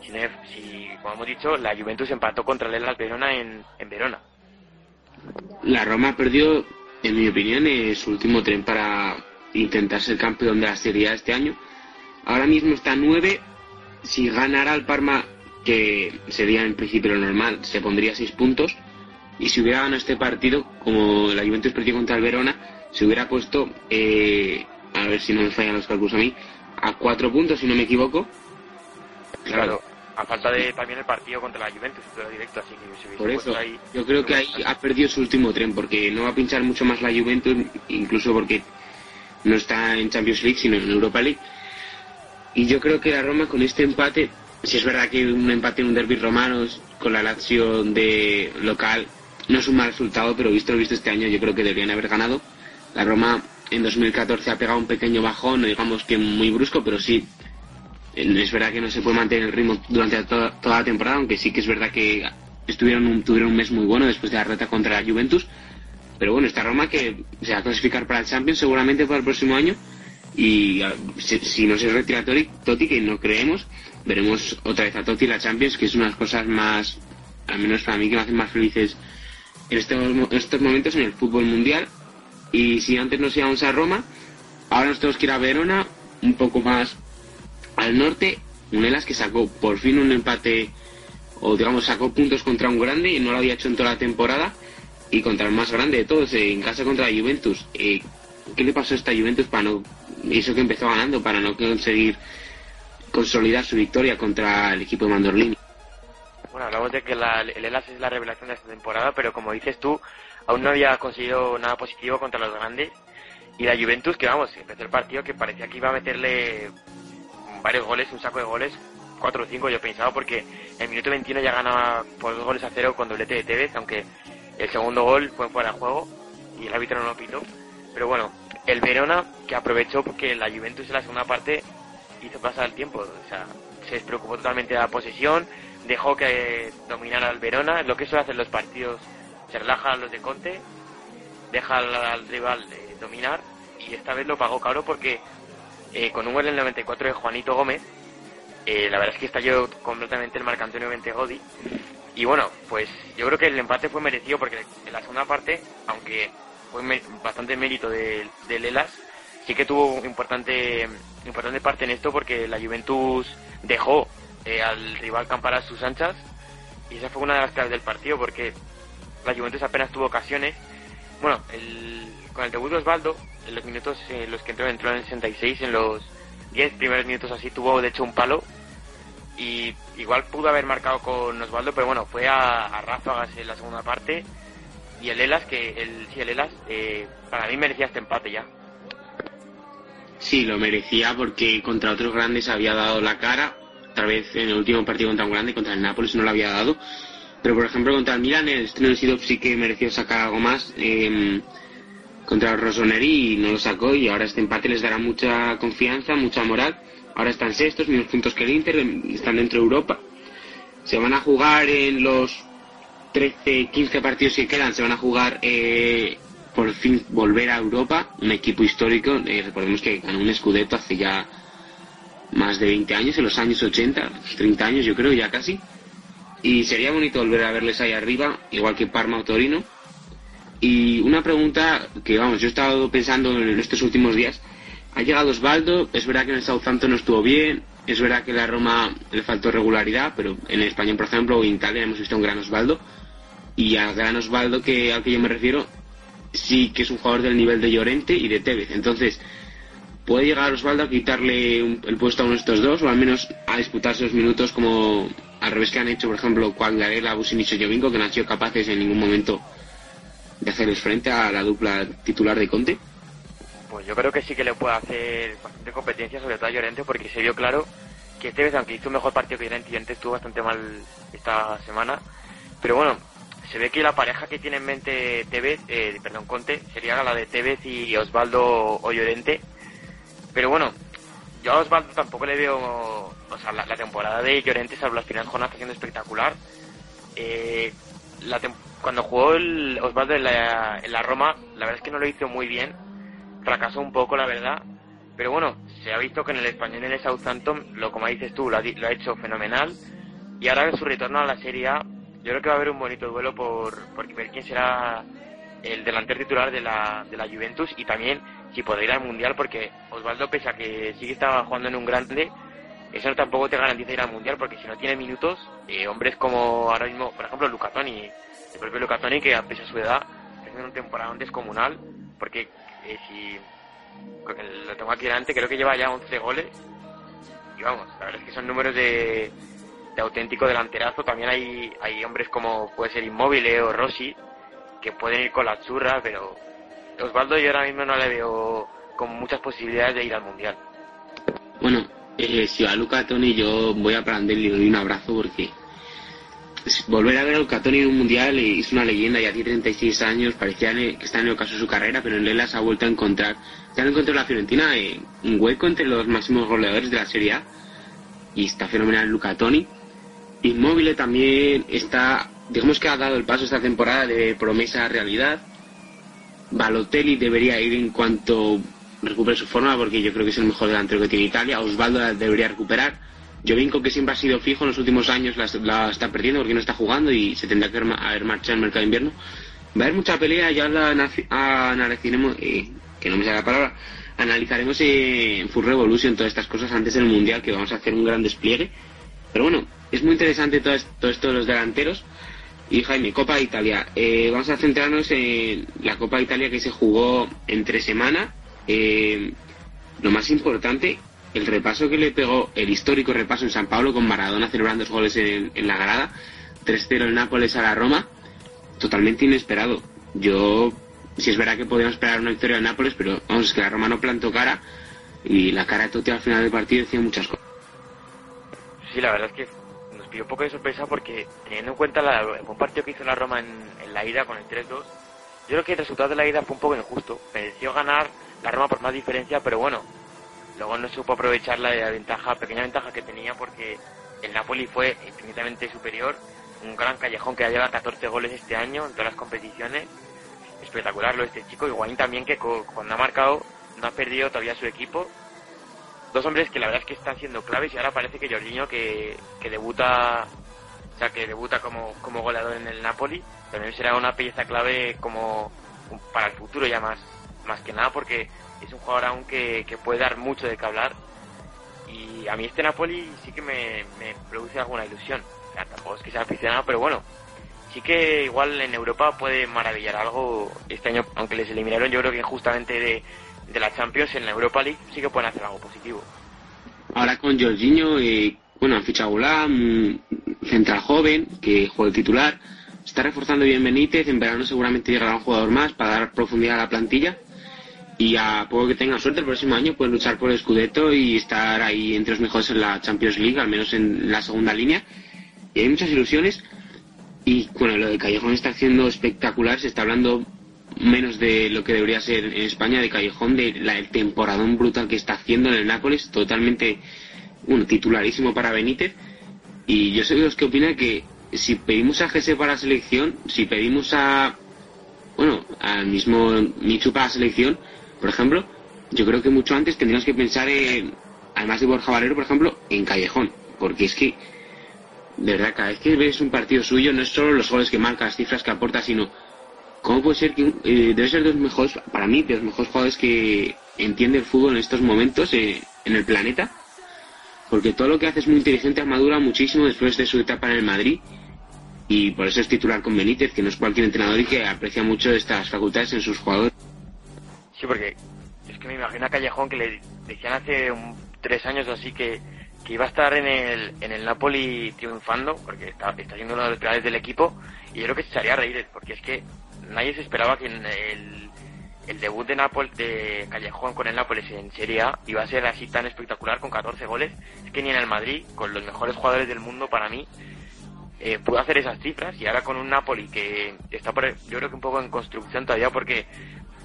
si, como hemos dicho, la Juventus empató contra el Hellas Verona en, en Verona. La Roma perdió en mi opinión, su último tren para intentar ser campeón de la Serie este año. Ahora mismo está a 9. Si ganara el Parma, que sería en principio lo normal, se pondría 6 puntos. Y si hubiera ganado este partido, como la Juventus perdió contra el Verona, se hubiera puesto, eh, a ver si no me fallan los cálculos a mí, a 4 puntos, si no me equivoco. Claro, a falta de también el partido contra la Juventus, pero directo, así que si Por eso, ahí, yo creo que ahí ha perdido su último tren, porque no va a pinchar mucho más la Juventus, incluso porque no está en Champions League, sino en Europa League. Y yo creo que la Roma con este empate, si es verdad que un empate en un derby romano con la Lazio de local no es un mal resultado, pero visto lo visto este año yo creo que deberían haber ganado. La Roma en 2014 ha pegado un pequeño bajón, no digamos que muy brusco, pero sí, es verdad que no se puede mantener el ritmo durante toda, toda la temporada, aunque sí que es verdad que estuvieron un, tuvieron un mes muy bueno después de la reta contra la Juventus. Pero bueno, esta Roma que se va a clasificar para el Champions seguramente para el próximo año. Y ah, si, no se retira Totti, que no creemos, veremos otra vez a Totti la Champions, que es una de las cosas más, al menos para mí, que me hacen más felices en estos, en estos momentos en el fútbol mundial. Y si antes nos íbamos a Roma, ahora nos tenemos que ir a Verona, un poco más al norte. Un Elas que sacó por fin un empate, o digamos, sacó puntos contra un grande y no lo había hecho en toda la temporada. Y contra el más grande de todos, eh, en casa contra la Juventus. Eh, ¿Qué le pasó a esta Juventus para no. Eso que empezó ganando, para no conseguir consolidar su victoria contra el equipo de Mandorlini? Bueno, hablamos de que la- el Elas es la revelación de esta temporada, pero como dices tú, aún no había conseguido nada positivo contra los grandes. Y la Juventus, que vamos, empezó el partido que parecía que iba a meterle varios goles, un saco de goles, 4 o 5 yo pensaba, porque en el minuto 21 ya ganaba por dos goles a cero con doblete de Tevez, aunque el segundo gol fue fuera de juego y el árbitro no lo pitó. Pero bueno, el Verona, que aprovechó porque la Juventus en la segunda parte hizo pasar el tiempo, o sea, se despreocupó totalmente de la posesión, dejó que dominara al Verona, lo que suele hacer los partidos, se relajan los de Conte, deja al rival eh, dominar y esta vez lo pagó caro porque eh, con un gol en el 94 de Juanito Gómez, eh, la verdad es que estalló completamente el Marc Antonio Bentegodi y bueno, pues yo creo que el empate fue merecido porque en la segunda parte, aunque fue bastante mérito del de Lelas, sí que tuvo importante importante parte en esto porque la Juventus dejó eh, al rival campar a sus anchas. Y esa fue una de las claves del partido porque la Juventus apenas tuvo ocasiones. Bueno, con el debut de Osvaldo, en los minutos en los que entró, entró en el 66, en los 10 primeros minutos así tuvo de hecho un palo y igual pudo haber marcado con Osvaldo, pero bueno, fue a, ráfagas en la segunda parte y el Elas, que el, sí, el Elas, eh, para mí merecía este empate ya. Sí, lo merecía porque contra otros grandes había dado la cara. Otra vez en el último partido contra un grande, contra el Nápoles, no lo había dado. Pero por ejemplo, contra el Milan, el estreno de Sidorf sí que mereció sacar algo más. eh, contra el y no lo sacó. Y ahora este empate les dará mucha confianza, mucha moral. Ahora están sextos, mismos puntos que el Inter, están dentro de Europa. Se van a jugar en los 13, 15 partidos que quedan, se van a jugar eh, por fin volver a Europa, un equipo histórico. eh, recordemos que ganó un Scudetto hace ya más de 20 años, en los años 80, 30 años yo creo ya casi. Y sería bonito volver a verles ahí arriba, igual que Parma o Torino. Y una pregunta que, vamos, yo he estado pensando en estos últimos días. Ha llegado Osvaldo, es verdad que en el Southampton no estuvo bien, es verdad que la Roma le faltó regularidad, pero en España, por ejemplo, o en Italia hemos visto un gran Osvaldo. Y al gran Osvaldo que, al que yo me refiero, sí que es un jugador del nivel de Llorente y de Tevez. Entonces, ¿puede llegar Osvaldo a quitarle un- el puesto a uno de estos dos, o al menos a disputarse los minutos como al revés que han hecho, por ejemplo, Quagliarella, Businic y Jovinko, que no han sido capaces en ningún momento de hacerles frente a la dupla titular de Conte? Pues yo creo que sí que le puede hacer bastante competencia, sobre todo a Llorente, porque se vio claro que este vez, aunque hizo un mejor partido que Llorente, Llorente estuvo bastante mal esta semana. Pero bueno, se ve que la pareja que tiene en mente Tevez, eh, perdón, Conte, sería la de Tevez y Osvaldo o Llorente. Pero bueno, yo a Osvaldo tampoco le veo, o sea, la, temporada de Llorente, salvo las finales jornadas, está siendo espectacular. Eh, la cuando jugó el Osvaldo en la, en la Roma, la verdad es que no lo hizo muy bien. Fracasó un poco, la verdad. Pero bueno, se ha visto que en el español en el Southampton, lo como dices tú, lo ha, lo ha hecho fenomenal. Y ahora en su retorno a la Serie A, yo creo que va a haber un bonito duelo por, por ver quién será el delantero titular de la, de la Juventus y también si podrá ir al Mundial, porque Osvaldo, pese a que sí que estaba jugando en un grande, eso tampoco te garantiza ir al Mundial, porque si no tiene minutos, eh, hombres como ahora mismo, por ejemplo, Luca Toni, el propio Luca Toni, que a pesar de su edad, está haciendo un temporada descomunal, porque eh, si lo tengo aquí delante, creo que lleva ya 11 goles, y vamos, la verdad es que son números de, de auténtico delanterazo, también hay, hay hombres como puede ser Inmóvil o Rossi, que pueden ir con la churra, pero Osvaldo yo ahora mismo no le veo con muchas posibilidades de ir al Mundial. Bueno, eh, si va Luca Toni yo voy a Prandelli y un abrazo porque volver a ver a Lucatoni en un mundial es una leyenda, ya tiene 36 años, parecía que está en el ocaso de su carrera, pero en Lela ha vuelto a encontrar, ya ha encontrado la Fiorentina un hueco entre los máximos goleadores de la Serie A y está fenomenal Lucatoni. Inmóvil también está, digamos que ha dado el paso esta temporada de promesa a realidad. Balotelli debería ir en cuanto recupere su forma porque yo creo que es el mejor delantero que tiene Italia. Osvaldo la debería recuperar. Jovinko, que siempre ha sido fijo en los últimos años, la, está perdiendo porque no está jugando y se tendrá que haber marchado el mercado de invierno. Va a haber mucha pelea, ya la analizaremos, eh, que no me sale la palabra, analizaremos en Full Revolution todas estas cosas antes del Mundial, que vamos a hacer un gran despliegue. Pero bueno, es muy interesante todo esto, de los delanteros. Y Jaime, Copa de Italia. Eh, vamos a centrarnos en la Copa de Italia que se jugó entre semana. Eh, lo más importante, el repaso que le pegó, el histórico repaso en San Pablo con Maradona celebrando dos goles en, la grada. 3-0 el Nápoles a la Roma. Totalmente inesperado. Yo, si es verdad que podíamos esperar una victoria de Nápoles, pero vamos, es que la Roma no plantó cara y la cara de Totti al final del partido decía muchas cosas. Sí, la verdad es que nos pidió un poco de sorpresa porque teniendo en cuenta la, buen partido que hizo la Roma en, la ida con el 3-2, yo creo que el resultado de la ida fue un poco injusto. Mereció ganar la Roma por más diferencia, pero bueno, luego no supo aprovechar la ventaja, pequeña ventaja que tenía porque el Napoli fue infinitamente superior. Un gran callejón que ha llevado 14 goles este año en todas las competiciones. Espectacular lo de este chico. Higuaín también que cuando ha marcado no ha perdido todavía su equipo dos hombres que la verdad es que están siendo claves y ahora parece que Jorginho que, que debuta o sea que debuta como, como goleador en el Napoli también será una pieza clave como para el futuro ya más más que nada porque es un jugador aún que, que puede dar mucho de qué hablar y a mí este Napoli sí que me, produce alguna ilusión o sea tampoco es que sea aficionado pero bueno sí que igual en Europa puede maravillar algo este año aunque les eliminaron yo creo que injustamente de de la Champions en la Europa League sí que pueden hacer algo positivo. Ahora con Jorginho, eh, bueno, han fichado un central joven que juega el titular. Está reforzando bien Benítez. En verano seguramente llegará un jugador más para dar profundidad a la plantilla. Y a poco que tenga suerte el próximo año pueden luchar por el Scudetto y estar ahí entre los mejores en la Champions League, al menos en la segunda línea. Y hay muchas ilusiones. Y bueno, lo de Callejón está haciendo espectacular. Se está hablando menos de lo que debería ser en España de Callejón, de la, el temporadón brutal que está haciendo en el Nápoles, totalmente bueno, titularísimo para Benítez. Y yo soy de los que opinan que si pedimos a Gese para la selección, si pedimos a, bueno, al mismo Michu para la selección, por ejemplo, yo creo que mucho antes tendríamos que pensar en, además de Borja Valero, por ejemplo, en Callejón, porque es que, de verdad, cada vez que ves un partido suyo, no es solo los goles que marca, las cifras que aporta, sino ¿Cómo puede ser que eh, debe ser de los mejores, para mí, de los mejores jugadores que entiende el fútbol en estos momentos eh, en el planeta? Porque todo lo que hace es muy inteligente, madura muchísimo después de su etapa en el Madrid. Y por eso es titular con Benítez, que no es cualquier entrenador y que aprecia mucho estas facultades en sus jugadores. Sí, porque es que me imagino a Callejón que le decían hace tres años o así que, que iba a estar en el, en el Napoli triunfando, porque está, está siendo uno de los pilares del equipo, y yo creo que se echaría a reír, porque es que nadie se esperaba que el, el debut de Nápoles, de Callejón con el Nápoles en Serie A iba a ser así tan espectacular con 14 goles. Es que ni en el Madrid, con los mejores jugadores del mundo para mí, eh, pudo hacer esas cifras y ahora con un Napoli que está por, yo creo que un poco en construcción todavía porque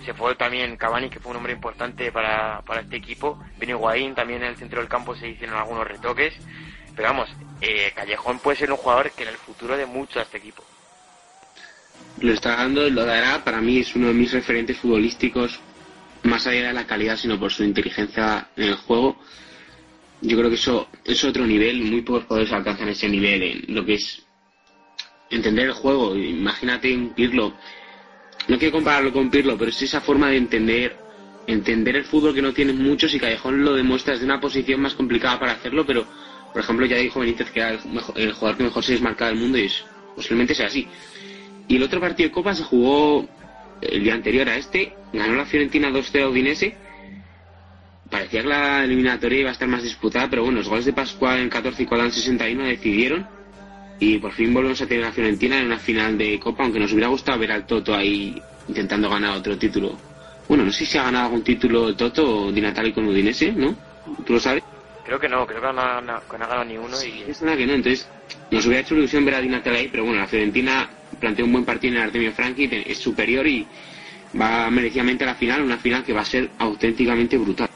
se fue también Cavani que fue un hombre importante para, para este equipo vino Higuaín también en el centro del campo se hicieron algunos retoques pero vamos eh, Callejón puede ser un jugador que en el futuro de mucho a este equipo lo está dando, lo dará. Para mí es uno de mis referentes futbolísticos, más allá de la calidad, sino por su inteligencia en el juego. Yo creo que eso es otro nivel, muy pocos jugadores alcanzan ese nivel en lo que es entender el juego. Imagínate un no quiero compararlo con Pirlo, pero es esa forma de entender entender el fútbol que no tienen muchos y Callejón lo demuestra desde una posición más complicada para hacerlo, pero por ejemplo ya dijo Benítez que era el, jugador que mejor se desmarcaba del mundo y es, posiblemente sea así. Y el otro partido de Copa se jugó el día anterior a este, ganó la Fiorentina 2-0 Udinese. Parecía que la eliminatoria iba a estar más disputada, pero bueno, los goles de Pascual en 14 y en 61 decidieron. Y por fin volvemos a tener a Fiorentina en una final de Copa, aunque nos hubiera gustado ver al Toto ahí intentando ganar otro título. Bueno, no sé si ha ganado algún título Toto o Di Natale con Udinese, ¿no? ¿Tú lo sabes? Creo que no, creo que no, ha ganado ni uno. Y... Es nada que no, entonces nos hubiera hecho ilusión ver a Di Natale ahí, pero bueno, la Fiorentina planteó un buen partido en el Artemio Franchi, es superior y va merecidamente a la final, una final que va a ser auténticamente brutal.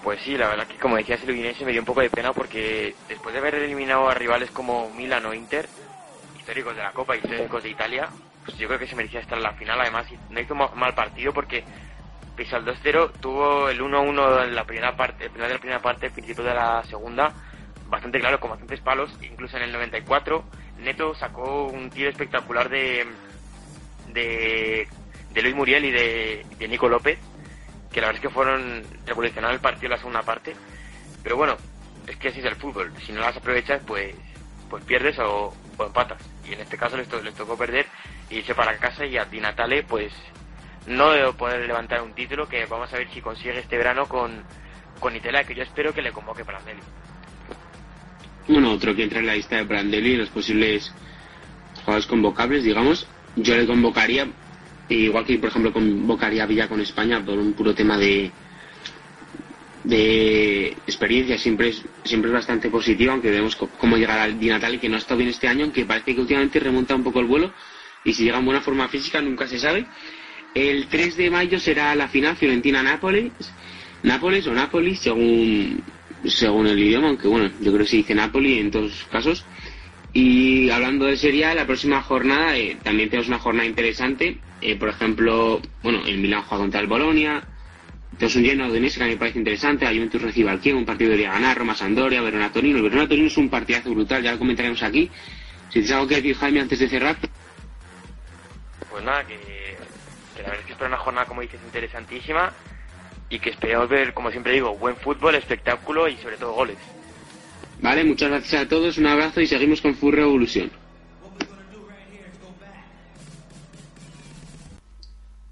Pues sí, la verdad que como decías el Udinese me dio un poco de pena porque después de haber eliminado a rivales como Milan o Inter, históricos de la Copa y históricos de Italia, pues yo creo que se merecía estar en la final. Además, no hizo ma- mal partido porque pese al 2-0 tuvo el 1-1 en la primera parte, el final de la primera parte, el principio de la segunda, bastante claro, con bastantes palos. Incluso en el 94, Neto sacó un tiro espectacular de de, de Luis Muriel y de, de Nico López, que la verdad es que fueron revolucionar el partido la segunda parte. Pero bueno, es que así es el fútbol. Si no las aprovechas, pues pues pierdes o, o empatas. Y en este caso les, to- les tocó perder y irse para casa y a Di Natale, pues no de poder levantar un título que vamos a ver si consigue este verano con, con Italia, que yo espero que le convoque para Nelly. Bueno, otro que entra en la lista de Brandelli, los posibles jugadores convocables, digamos, yo le convocaría, igual que por ejemplo convocaría Villa con España por un puro tema de de experiencia. Siempre es siempre es bastante positivo aunque vemos cómo llegará el Di Natale que no ha estado bien este año aunque parece que últimamente remonta un poco el vuelo y si llega en buena forma física nunca se sabe. El 3 de mayo será la final Fiorentina-Nápoles Nápoles o Nápoles según según el idioma aunque bueno yo creo que se dice Napoli en todos los casos y hablando de Serie A, la próxima jornada eh, también tenemos una jornada interesante. Eh, por ejemplo, bueno, el Milan juega contra el Bolonia. Tenemos un lleno de que a mí me parece interesante. La Juventus recibe al Kiev, un partido debería ganar. Roma Sandoria, Verona Torino. El Verona Torino es un partidazo brutal, ya lo comentaremos aquí. Si tienes algo que decir, Jaime, antes de cerrar. Pues nada, que, la verdad es que espero una jornada, como dices, interesantísima y que esperemos ver, como siempre digo, buen fútbol, espectáculo y sobre todo goles. Vale, muchas gracias a todos, un abrazo y seguimos con Full Revolution.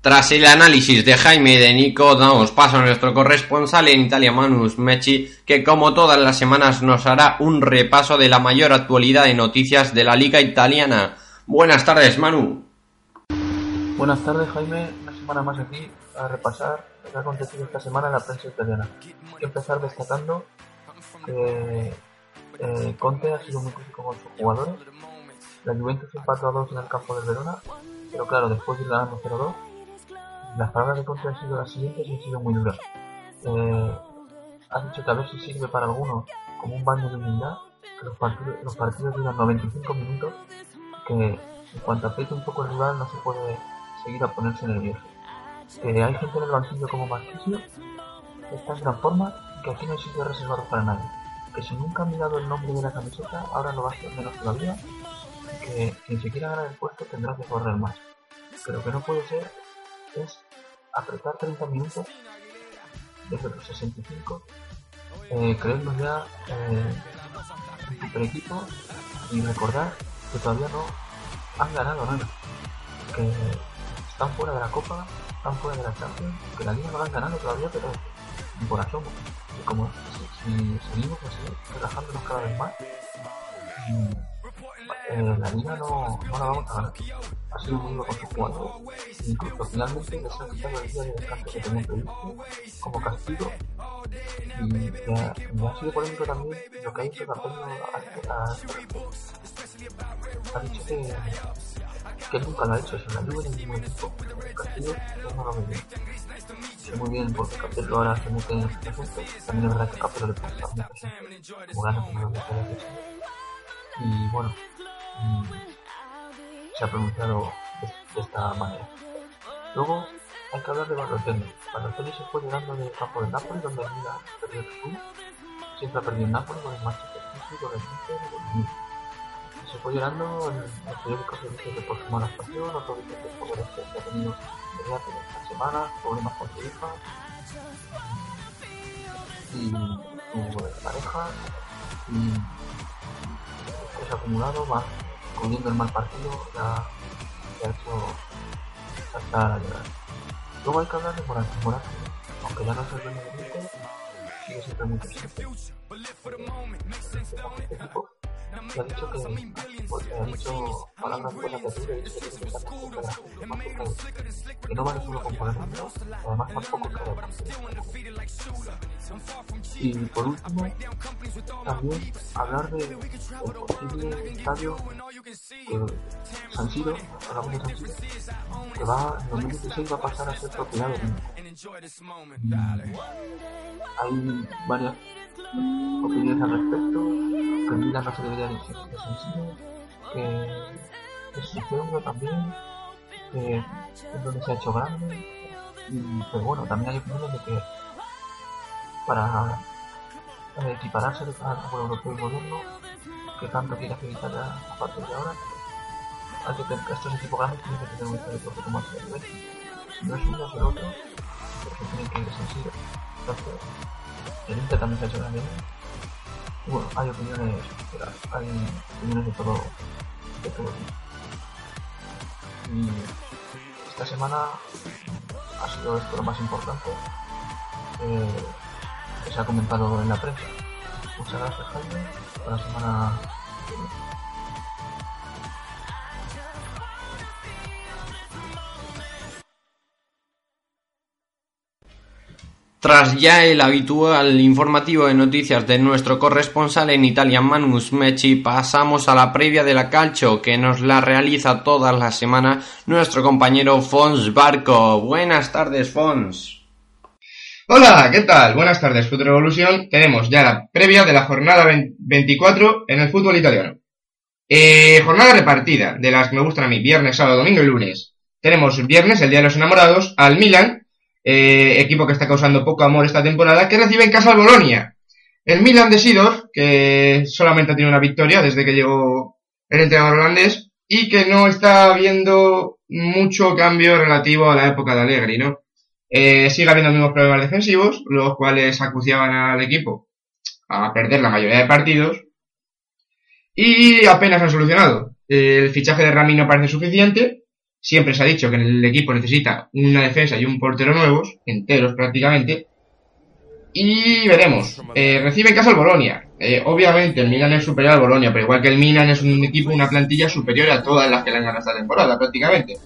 Tras el análisis de Jaime y de Nico, damos paso a nuestro corresponsal en Italia, Manus Mechi, que como todas las semanas nos hará un repaso de la mayor actualidad de noticias de la Liga Italiana. Buenas tardes, Manu. Buenas tardes, Jaime. Una semana más aquí a repasar lo que ha acontecido esta semana en la prensa italiana. Hay que empezar destacando que eh, Conte ha sido muy crítico con sus jugadores. La Juventus empató a 2 en el campo del Verona, pero claro, después de ir ganando 0-2, las palabras de Conte han sido las siguientes y han sido muy duras. Eh, ha dicho que a si sirve para algunos como un baño de humildad, que los partidos, los partidos duran 95 minutos, que en cuanto apriete un poco el rival no se puede seguir a ponerse nervioso. Que hay gente en el banquillo como Marquisio, que está en forma que aquí no hay sitio reservado para nadie. Que si nunca han mirado el nombre de la camiseta, ahora lo va a menos todavía. Que quien se quiera ganar el puesto tendrá que correr más. Pero que no puede ser es apretar 30 minutos desde los 65, eh, creernos ya eh, un super equipo y recordar que todavía no han ganado nada. Que están fuera de la Copa, están fuera de la Champions, que la Liga no la han ganado todavía, pero ni por asomo. Y como si, si seguimos así, relajándonos cada vez más, eh, la Liga no, no la vamos a ganar. Ha sido duro con sus jugadores. Incluso finalmente les han quitado el día de descanso que tenían previsto como castigo. Y ya, ha sido polémico también lo que ha dicho Capello a, a, ha dicho que, que nunca lo ha hecho, eso, la Juve en ningún equipo. Castillo yo no lo veo bien. Sé muy bien porque Capello ahora se mete en el presente. También es verdad que Capello le puso mucha presión, como gana como lo Y bueno, mm, se ha pronunciado de, de esta manera. Luego hay que hablar de Balotelli. Balotelli se fue llegando del campo de Nápoles, donde el Milan perdió el sur. Siempre ha perdido Nápoles, con el Manchester City, con el Inter y con el Milan. Se fue llorando en los periódicos dice que por su mala actuación, por el estrés que ha tenido ya por esta semana, problemas con su hija y su pareja y estrés acumulado va incluyendo el mal partido ya que ha hecho saltar a llorar. Luego hay que hablar de Morata. Morata, aunque ya no dueño del Inter, sigue siempre muy presente. Y ha dicho que, pues, ha dicho palabras buenas de y dice que que de la gente, más cerca de- que no vale solo con poner un no, además tampoco caer. Y por último, también hablar de- del posible estadio que San Siro, hablamos de San Siro, que va, en 2016 va a pasar a ser propiedad de Milan. Hay varias opiniones al respecto, que en Milan no se debería de de San Siro, que es feudo también, que es donde se ha hecho grande, y pero bueno, también hay opiniones de que para equipararse al juego europeo y moderno, que tanto quiere hacer Italia a partir de ahora, hay que tener, estos equipos grandes tienen que tener un estadio propio como el. Si no es uno, es el otro, porque tienen que ir. Entonces, el Inter también se ha hecho grande. Y bueno, hay opiniones, hay opiniones de todo, de todo. Y esta semana ha sido esto lo más importante eh, que se ha comentado en la prensa. Muchas gracias, Jaime. Hasta la semana. Tras ya el habitual informativo de noticias de nuestro corresponsal en Italia, Manus Mechi, pasamos a la previa de la calcio que nos la realiza todas las semanas nuestro compañero Fons Barco. Buenas tardes, Fons. Hola, ¿qué tal? Buenas tardes, Fútbol Revolución. Tenemos ya la previa de la jornada 24 en el fútbol italiano. Eh, jornada repartida, de las que me gustan a mí, viernes, sábado, domingo y lunes. Tenemos viernes, el Día de los Enamorados, al Milan, eh, equipo que está causando poco amor esta temporada, que recibe en casa al Bolonia. El Milan de Sidor, que solamente ha tenido una victoria desde que llegó el entrenador holandés, y que no está viendo mucho cambio relativo a la época de Allegri, ¿no? Eh, sigue habiendo los mismos problemas defensivos, los cuales acuciaban al equipo a perder la mayoría de partidos, y apenas han solucionado. El fichaje de Rami no parece suficiente, Siempre se ha dicho que el equipo necesita una defensa y un portero nuevos, enteros prácticamente. Y veremos. Eh, recibe en casa el Bolonia. Eh, obviamente el Milan es superior al Bolonia, pero igual que el Milan es un equipo, una plantilla superior a todas las que le han ganado esta temporada prácticamente.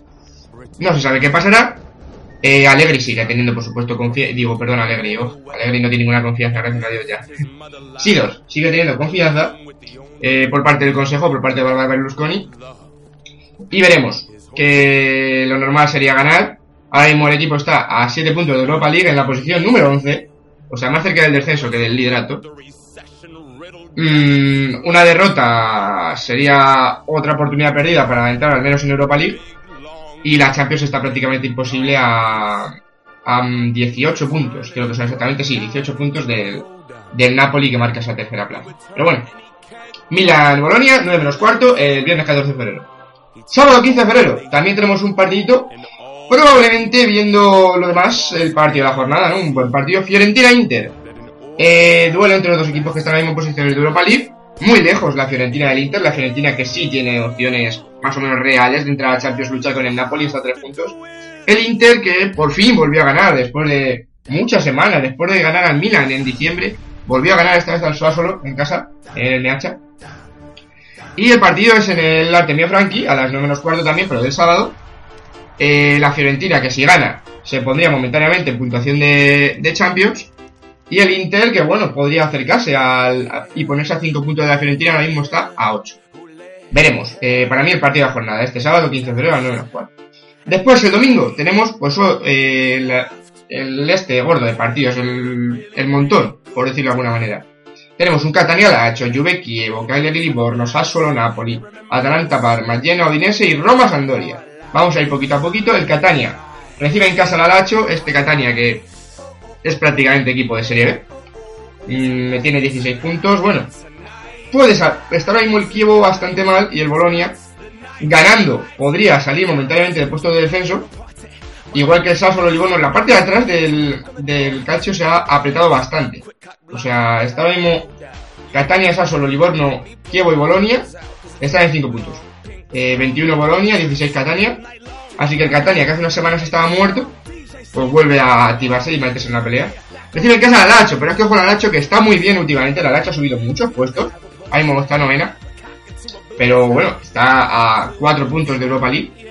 No se sabe qué pasará. Eh, Allegri sigue teniendo, por supuesto, confianza. Digo, perdón, Allegri. oh, Allegri no tiene ninguna confianza, gracias a Dios ya. Sidos sigue teniendo confianza eh, por parte del Consejo, por parte de Barbara Berlusconi. Y veremos que lo normal sería ganar. Ahora mismo el equipo está a 7 puntos de Europa League en la posición número 11. O sea, más cerca del descenso que del liderato. Mm, una derrota sería otra oportunidad perdida para entrar al menos en Europa League. Y la Champions está prácticamente imposible a, a 18 puntos. Creo que son exactamente, sí, 18 puntos del, del Napoli que marca esa tercera plaza. Pero bueno. Milan-Bolonia, 9 menos cuarto, el viernes 14 de febrero. Sábado 15 de febrero, también tenemos un partidito. Probablemente viendo lo demás, el partido de la jornada, ¿no? Un buen partido. Fiorentina-Inter. Eh, duelo entre los dos equipos que están en la misma posición de Europa League. Muy lejos la Fiorentina del Inter. La Fiorentina que sí tiene opciones más o menos reales de entrar a Champions luchar con el Napoli hasta tres puntos. El Inter que por fin volvió a ganar después de muchas semanas, después de ganar al Milan en diciembre. Volvió a ganar esta vez al Sassuolo en casa, en el NH. Y el partido es en el Artemio Franchi, a las 9 menos cuarto también, pero del sábado. Eh, la Fiorentina, que si gana, se pondría momentáneamente en puntuación de, Champions. Y el Inter, que bueno, podría acercarse al, y ponerse a 5 puntos de la Fiorentina, ahora mismo está a 8. Veremos. Eh, para mí el partido de la jornada, este sábado 15 de febrero a las 9 menos cuarto. Después, el domingo, tenemos pues eh, el este gordo de partidos, el, el montón, por decirlo de alguna manera. Tenemos un Catania Lazio, Juve Chievo, Cagliari Livorno, Sassuolo Napoli, Atalanta Parma, Genoa Udinese y Roma Sampdoria. Vamos a ir poquito a poquito. El Catania recibe en casa la Lazio, este Catania que es prácticamente equipo de Serie B. Mm, me tiene 16 puntos, bueno. Puede estar ahora mismo el Chievo bastante mal y el Bolonia ganando podría salir momentáneamente del puesto de descenso. Igual que el Sassuolo Livorno, en la parte de atrás del, del calcio se ha apretado bastante. O sea, está mismo Catania, Sassuolo, Livorno, Chievo y Bolonia están en 5 puntos. Eh, 21 Bolonia, 16 Catania. Así que el Catania, que hace unas semanas estaba muerto, pues vuelve a activarse y meterse en la pelea. Recibe en casa la Lacho, pero es que ojo la Lacho que está muy bien últimamente. La Lacho ha subido muchos puestos. Ahí mismo está novena. Pero bueno, está a 4 puntos de Europa League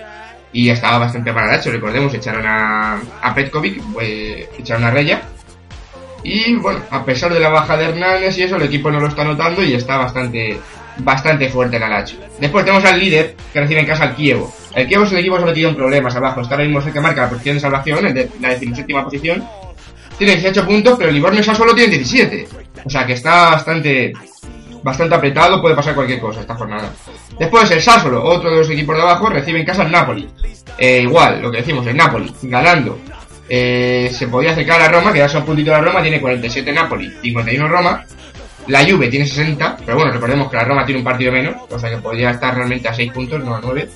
y estaba bastante hecho Recordemos, echaron a, a Petkovic, pues, echaron a Reya. Y bueno, a pesar de la baja de Hernández y eso, el equipo no lo está notando y está bastante bastante fuerte el Alacho. Después tenemos al líder que recibe en casa al Kievo. El Kievo es un equipo sometido en problemas abajo. Está ahora mismo que marca la posición de salvación, de la decimoséptima posición. Tiene 18 puntos, pero el Livorno solo tiene 17. O sea que está bastante bastante apretado, puede pasar cualquier cosa esta jornada. Después el Sassolo, otro de los equipos de abajo, recibe en casa al Napoli. Eh, igual, lo que decimos, el Napoli, ganando. Eh, se podía acercar a Roma, que ya son puntito de Roma, tiene 47 Napoli, 51 Roma. La Juve tiene 60, pero bueno, recordemos que la Roma tiene un partido menos, o sea que podría estar realmente a 6 puntos, no a 9.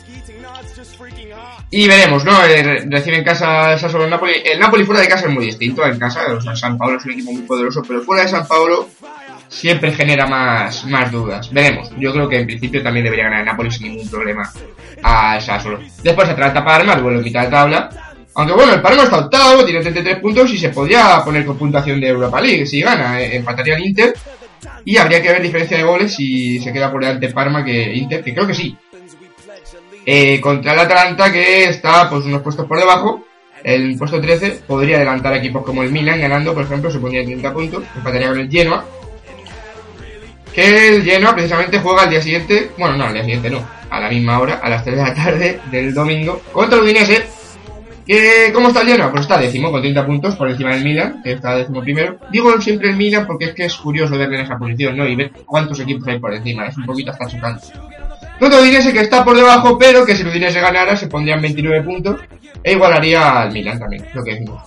Y veremos, ¿no? Eh, recibe en casa el Sassuolo el Napoli. El Napoli fuera de casa es muy distinto en casa, o sea, San Paolo es un equipo muy poderoso, pero fuera de San Paolo siempre genera más, más dudas. Veremos. Yo creo que en principio también debería ganar el Napoli sin ningún problema al Sassuolo. Después trata Parma, el vuelo en mitad de tabla. Aunque bueno, el Parma está octavo, tiene 33 puntos y se podría poner con puntuación de Europa League si gana. Eh, empataría al Inter y habría que ver diferencia de goles si se queda por delante Parma que Inter, que creo que sí. Eh, contra el Atalanta que está pues unos puestos por debajo. El puesto 13 podría adelantar equipos como el Milan ganando, por ejemplo, se pondría 30 puntos, empataría con el Genoa que el Genoa precisamente juega al día siguiente, bueno, no, al día siguiente no, a la misma hora, a las 3 de la tarde del domingo, contra el Udinese, que, ¿cómo está el Genoa? Pues está décimo, con 30 puntos por encima del Milan, que está décimo primero. Digo siempre el Milan porque es que es curioso verle en esa posición, ¿no? Y ver cuántos equipos hay por encima, es un poquito hasta chocante. El Udinese que está por debajo, pero que si el Udinese ganara se pondrían 29 puntos e igualaría al Milan también, lo que decimos.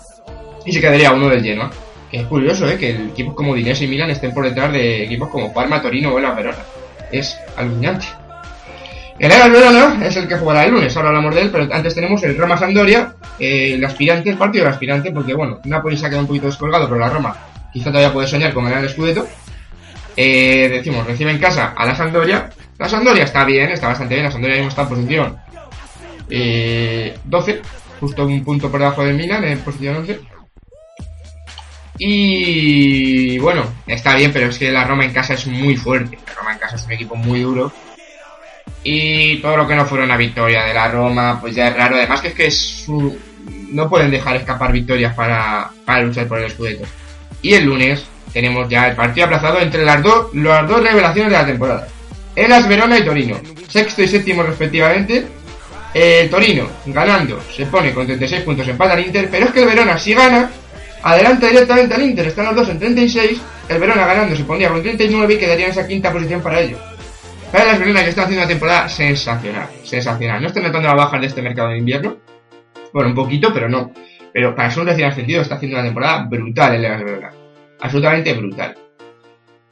Y se quedaría uno del Genoa. Es curioso, ¿eh? Que equipos como Dinés y Milan estén por detrás de equipos como Parma, Torino o la Verona. Es alucinante. El Real Verona es el que jugará el lunes, ahora hablamos de él, pero antes tenemos el Roma Sandoria, eh, el aspirante, el partido del aspirante, porque bueno, Napoli se ha quedado un poquito descolgado, pero la Roma quizá todavía puede soñar con ganar el Scudetto. Eh, decimos, recibe en casa a la Sandoria. La Sandoria está bien, está bastante bien, la Sandoria mismo está en posición eh, 12, justo un punto por debajo del Milan, en posición 11. Y bueno, está bien, pero es que la Roma en casa es muy fuerte. La Roma en casa es un equipo muy duro. Y todo lo que no fuera una victoria de la Roma, pues ya es raro. Además que es que no pueden dejar escapar victorias para, para luchar por el Scudetto. Y el lunes tenemos ya el partido aplazado entre las dos, las dos revelaciones de la temporada. Elas Verona y Torino. Sexto y séptimo respectivamente. El Torino, ganando, se pone con 36 puntos en al Inter. Pero es que el Verona, si gana, Adelanta directamente al Inter, están los dos en 36, el Verona ganando se pondría con 39 y quedaría en esa quinta posición para ellos. Para las Verona que están haciendo una temporada sensacional, sensacional. No están notando la baja de este mercado de invierno. Bueno, un poquito, pero no. Pero para ser un recién ascendido está haciendo una temporada brutal el Las Verona. Absolutamente brutal.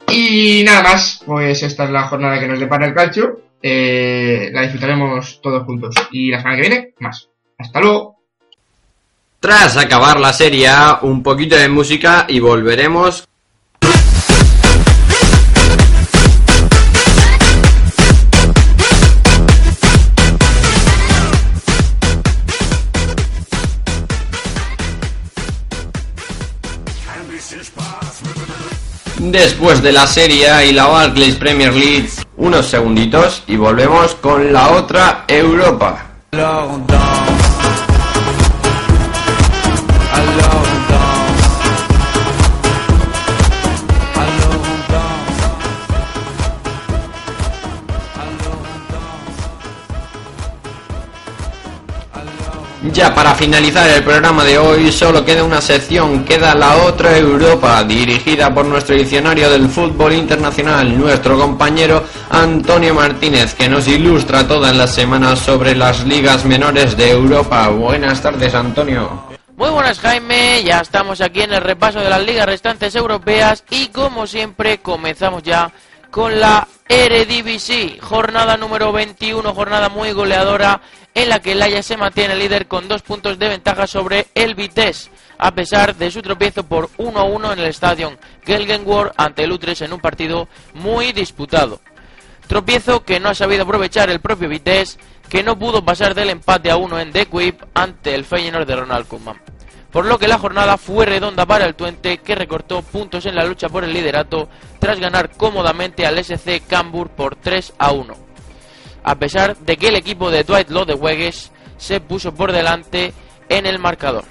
Y nada más, pues esta es la jornada que nos depara el calcio. Eh, la disfrutaremos todos juntos. Y la semana que viene, más. Hasta luego. Tras acabar la serie un poquito de música y volveremos Después de la Serie y la Barclays Premier League, unos segunditos y volvemos con la otra Europa. Ya para finalizar el programa de hoy solo queda una sección, queda la otra Europa, dirigida por nuestro diccionario del fútbol internacional, nuestro compañero Antonio Martínez, que nos ilustra todas las semanas sobre las ligas menores de Europa. Buenas tardes, Antonio. Muy buenas Jaime, ya estamos aquí en el repaso de las ligas restantes europeas y como siempre comenzamos ya con la Eredivisie, jornada número 21, jornada muy goleadora en la que el Ajax se mantiene líder con dos puntos de ventaja sobre el Vitesse, a pesar de su tropiezo por 1-1 en el estadio Gelgenward ante el Utrecht en un partido muy disputado. Tropiezo que no ha sabido aprovechar el propio Vitesse, que no pudo pasar del empate a 1 en The Quip ante el Feyenoord de Ronald Koeman. Por lo que la jornada fue redonda para el Twente, que recortó puntos en la lucha por el liderato tras ganar cómodamente al SC Cambur por 3 a 1. a pesar de que el equipo de Dwight Lodeweges se puso por delante en el marcador.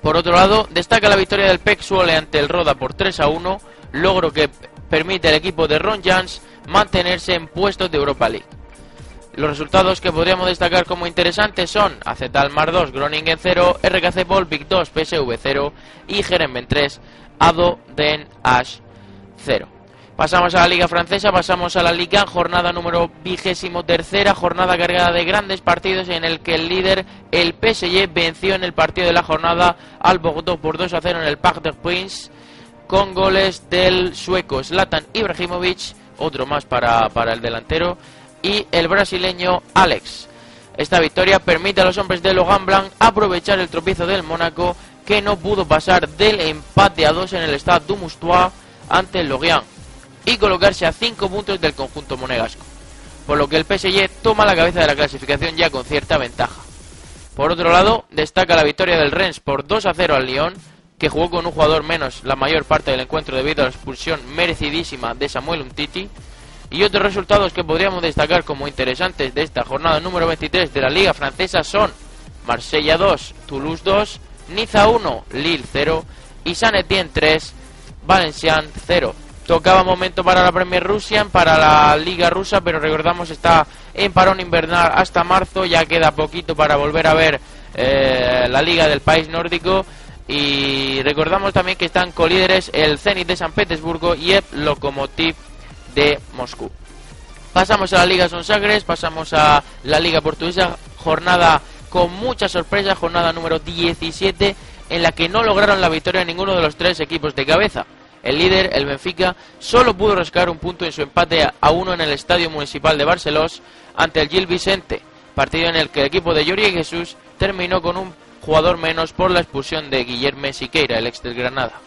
Por otro lado, destaca la victoria del PEC Suole ante el Roda por 3 a 1, logro que permite al equipo de Ron Jans mantenerse en puestos de Europa League. Los resultados que podríamos destacar como interesantes son Acetalmar 2, Groningen 0, RKC Volvic 2, PSV 0 y Jeremen 3, Ado Den Ash 0. Pasamos a la Liga Francesa, pasamos a la Liga, jornada número vigésimo tercera, jornada cargada de grandes partidos en el que el líder, el PSG, venció en el partido de la jornada al Bordeaux por 2 a 0 en el Parc des Princes con goles del sueco Zlatan Ibrahimovic, otro más para, para el delantero, y el brasileño Alex. Esta victoria permite a los hombres de Logan Blanc aprovechar el tropiezo del Mónaco que no pudo pasar del empate a 2 en el Stade du Moustois ante el Lorient y colocarse a 5 puntos del conjunto monegasco, por lo que el PSG toma la cabeza de la clasificación ya con cierta ventaja. Por otro lado, destaca la victoria del Rennes por 2 a 0 al Lyon, que jugó con un jugador menos la mayor parte del encuentro debido a la expulsión merecidísima de Samuel Umtiti, y otros resultados que podríamos destacar como interesantes de esta jornada número 23 de la Liga Francesa son Marsella 2, Toulouse 2, Niza 1, Lille 0 y San Etienne 3, Valenciennes 0. Tocaba momento para la Premier Russian, para la Liga Rusa, pero recordamos está en parón invernal hasta marzo, ya queda poquito para volver a ver eh, la Liga del país nórdico. Y recordamos también que están colíderes el Zenit de San Petersburgo y el Lokomotiv de Moscú. Pasamos a la Liga Sonsagres, pasamos a la Liga Portuguesa, jornada con mucha sorpresa, jornada número 17, en la que no lograron la victoria ninguno de los tres equipos de cabeza. El líder, el Benfica, solo pudo rascar un punto en su empate a uno en el Estadio Municipal de Barcelos ante el Gil Vicente, partido en el que el equipo de Yuri Jesús terminó con un jugador menos por la expulsión de Guillermo Siqueira, el ex del Granada.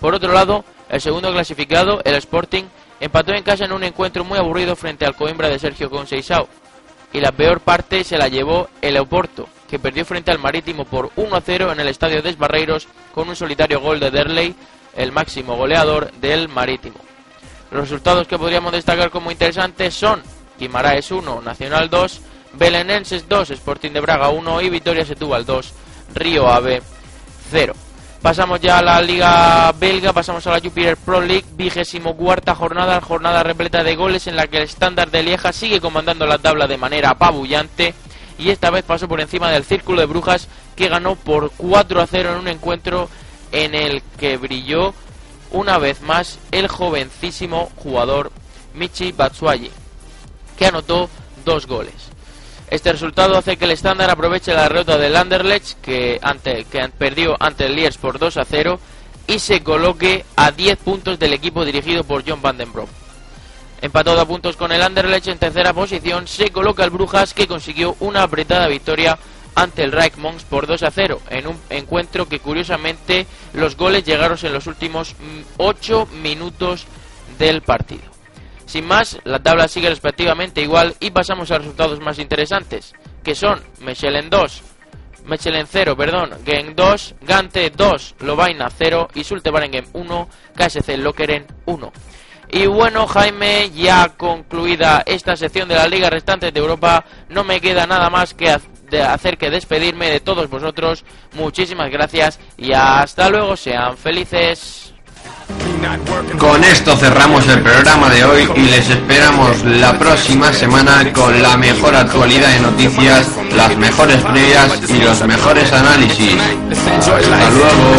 Por otro lado, el segundo clasificado, el Sporting, empató en casa en un encuentro muy aburrido frente al Coimbra de Sergio Conceição. Y la peor parte se la llevó el Oporto, que perdió frente al Marítimo por 1 a 0 en el Estadio de Barreiros con un solitario gol de Derley el máximo goleador del Marítimo. Los resultados que podríamos destacar como interesantes son Guimaraes 1, Nacional 2, Belenenses 2, Sporting de Braga 1 y Vitoria Setúbal 2, Río Ave 0. Pasamos ya a la Liga Belga, pasamos a la Jupiler Pro League, vigésimo cuarta jornada, jornada repleta de goles en la que el estándar de Lieja sigue comandando la tabla de manera apabullante y esta vez pasó por encima del Círculo de Brujas que ganó por 4 a 0 en un encuentro en el que brilló una vez más el jovencísimo jugador Michi Batshuayi, que anotó dos goles. Este resultado hace que el estándar aproveche la derrota del Anderlecht, que, perdió ante el Liers por 2 a 0, y se coloque a 10 puntos del equipo dirigido por John Van den Brom. Empatado a puntos con el Anderlecht en tercera posición, se coloca el Brujas, que consiguió una apretada victoria ante el Mons por 2 a 0, en un encuentro que curiosamente los goles llegaron en los últimos 8 mm, minutos del partido. Sin más, la tabla sigue respectivamente igual y pasamos a resultados más interesantes, que son Mechelen 2, Mechelen 0, perdón, Gen 2, Gante 2, Lovaina 0 y Sultebarengen 1, KSC Lokeren 1. Y bueno, Jaime, ya concluida esta sección de la Liga Restante de Europa, no me queda nada más que hacer que despedirme de todos vosotros. Muchísimas gracias y hasta luego, sean felices. Con esto cerramos el programa de hoy y les esperamos la próxima semana con la mejor actualidad de noticias, las mejores previas y los mejores análisis. Hasta luego.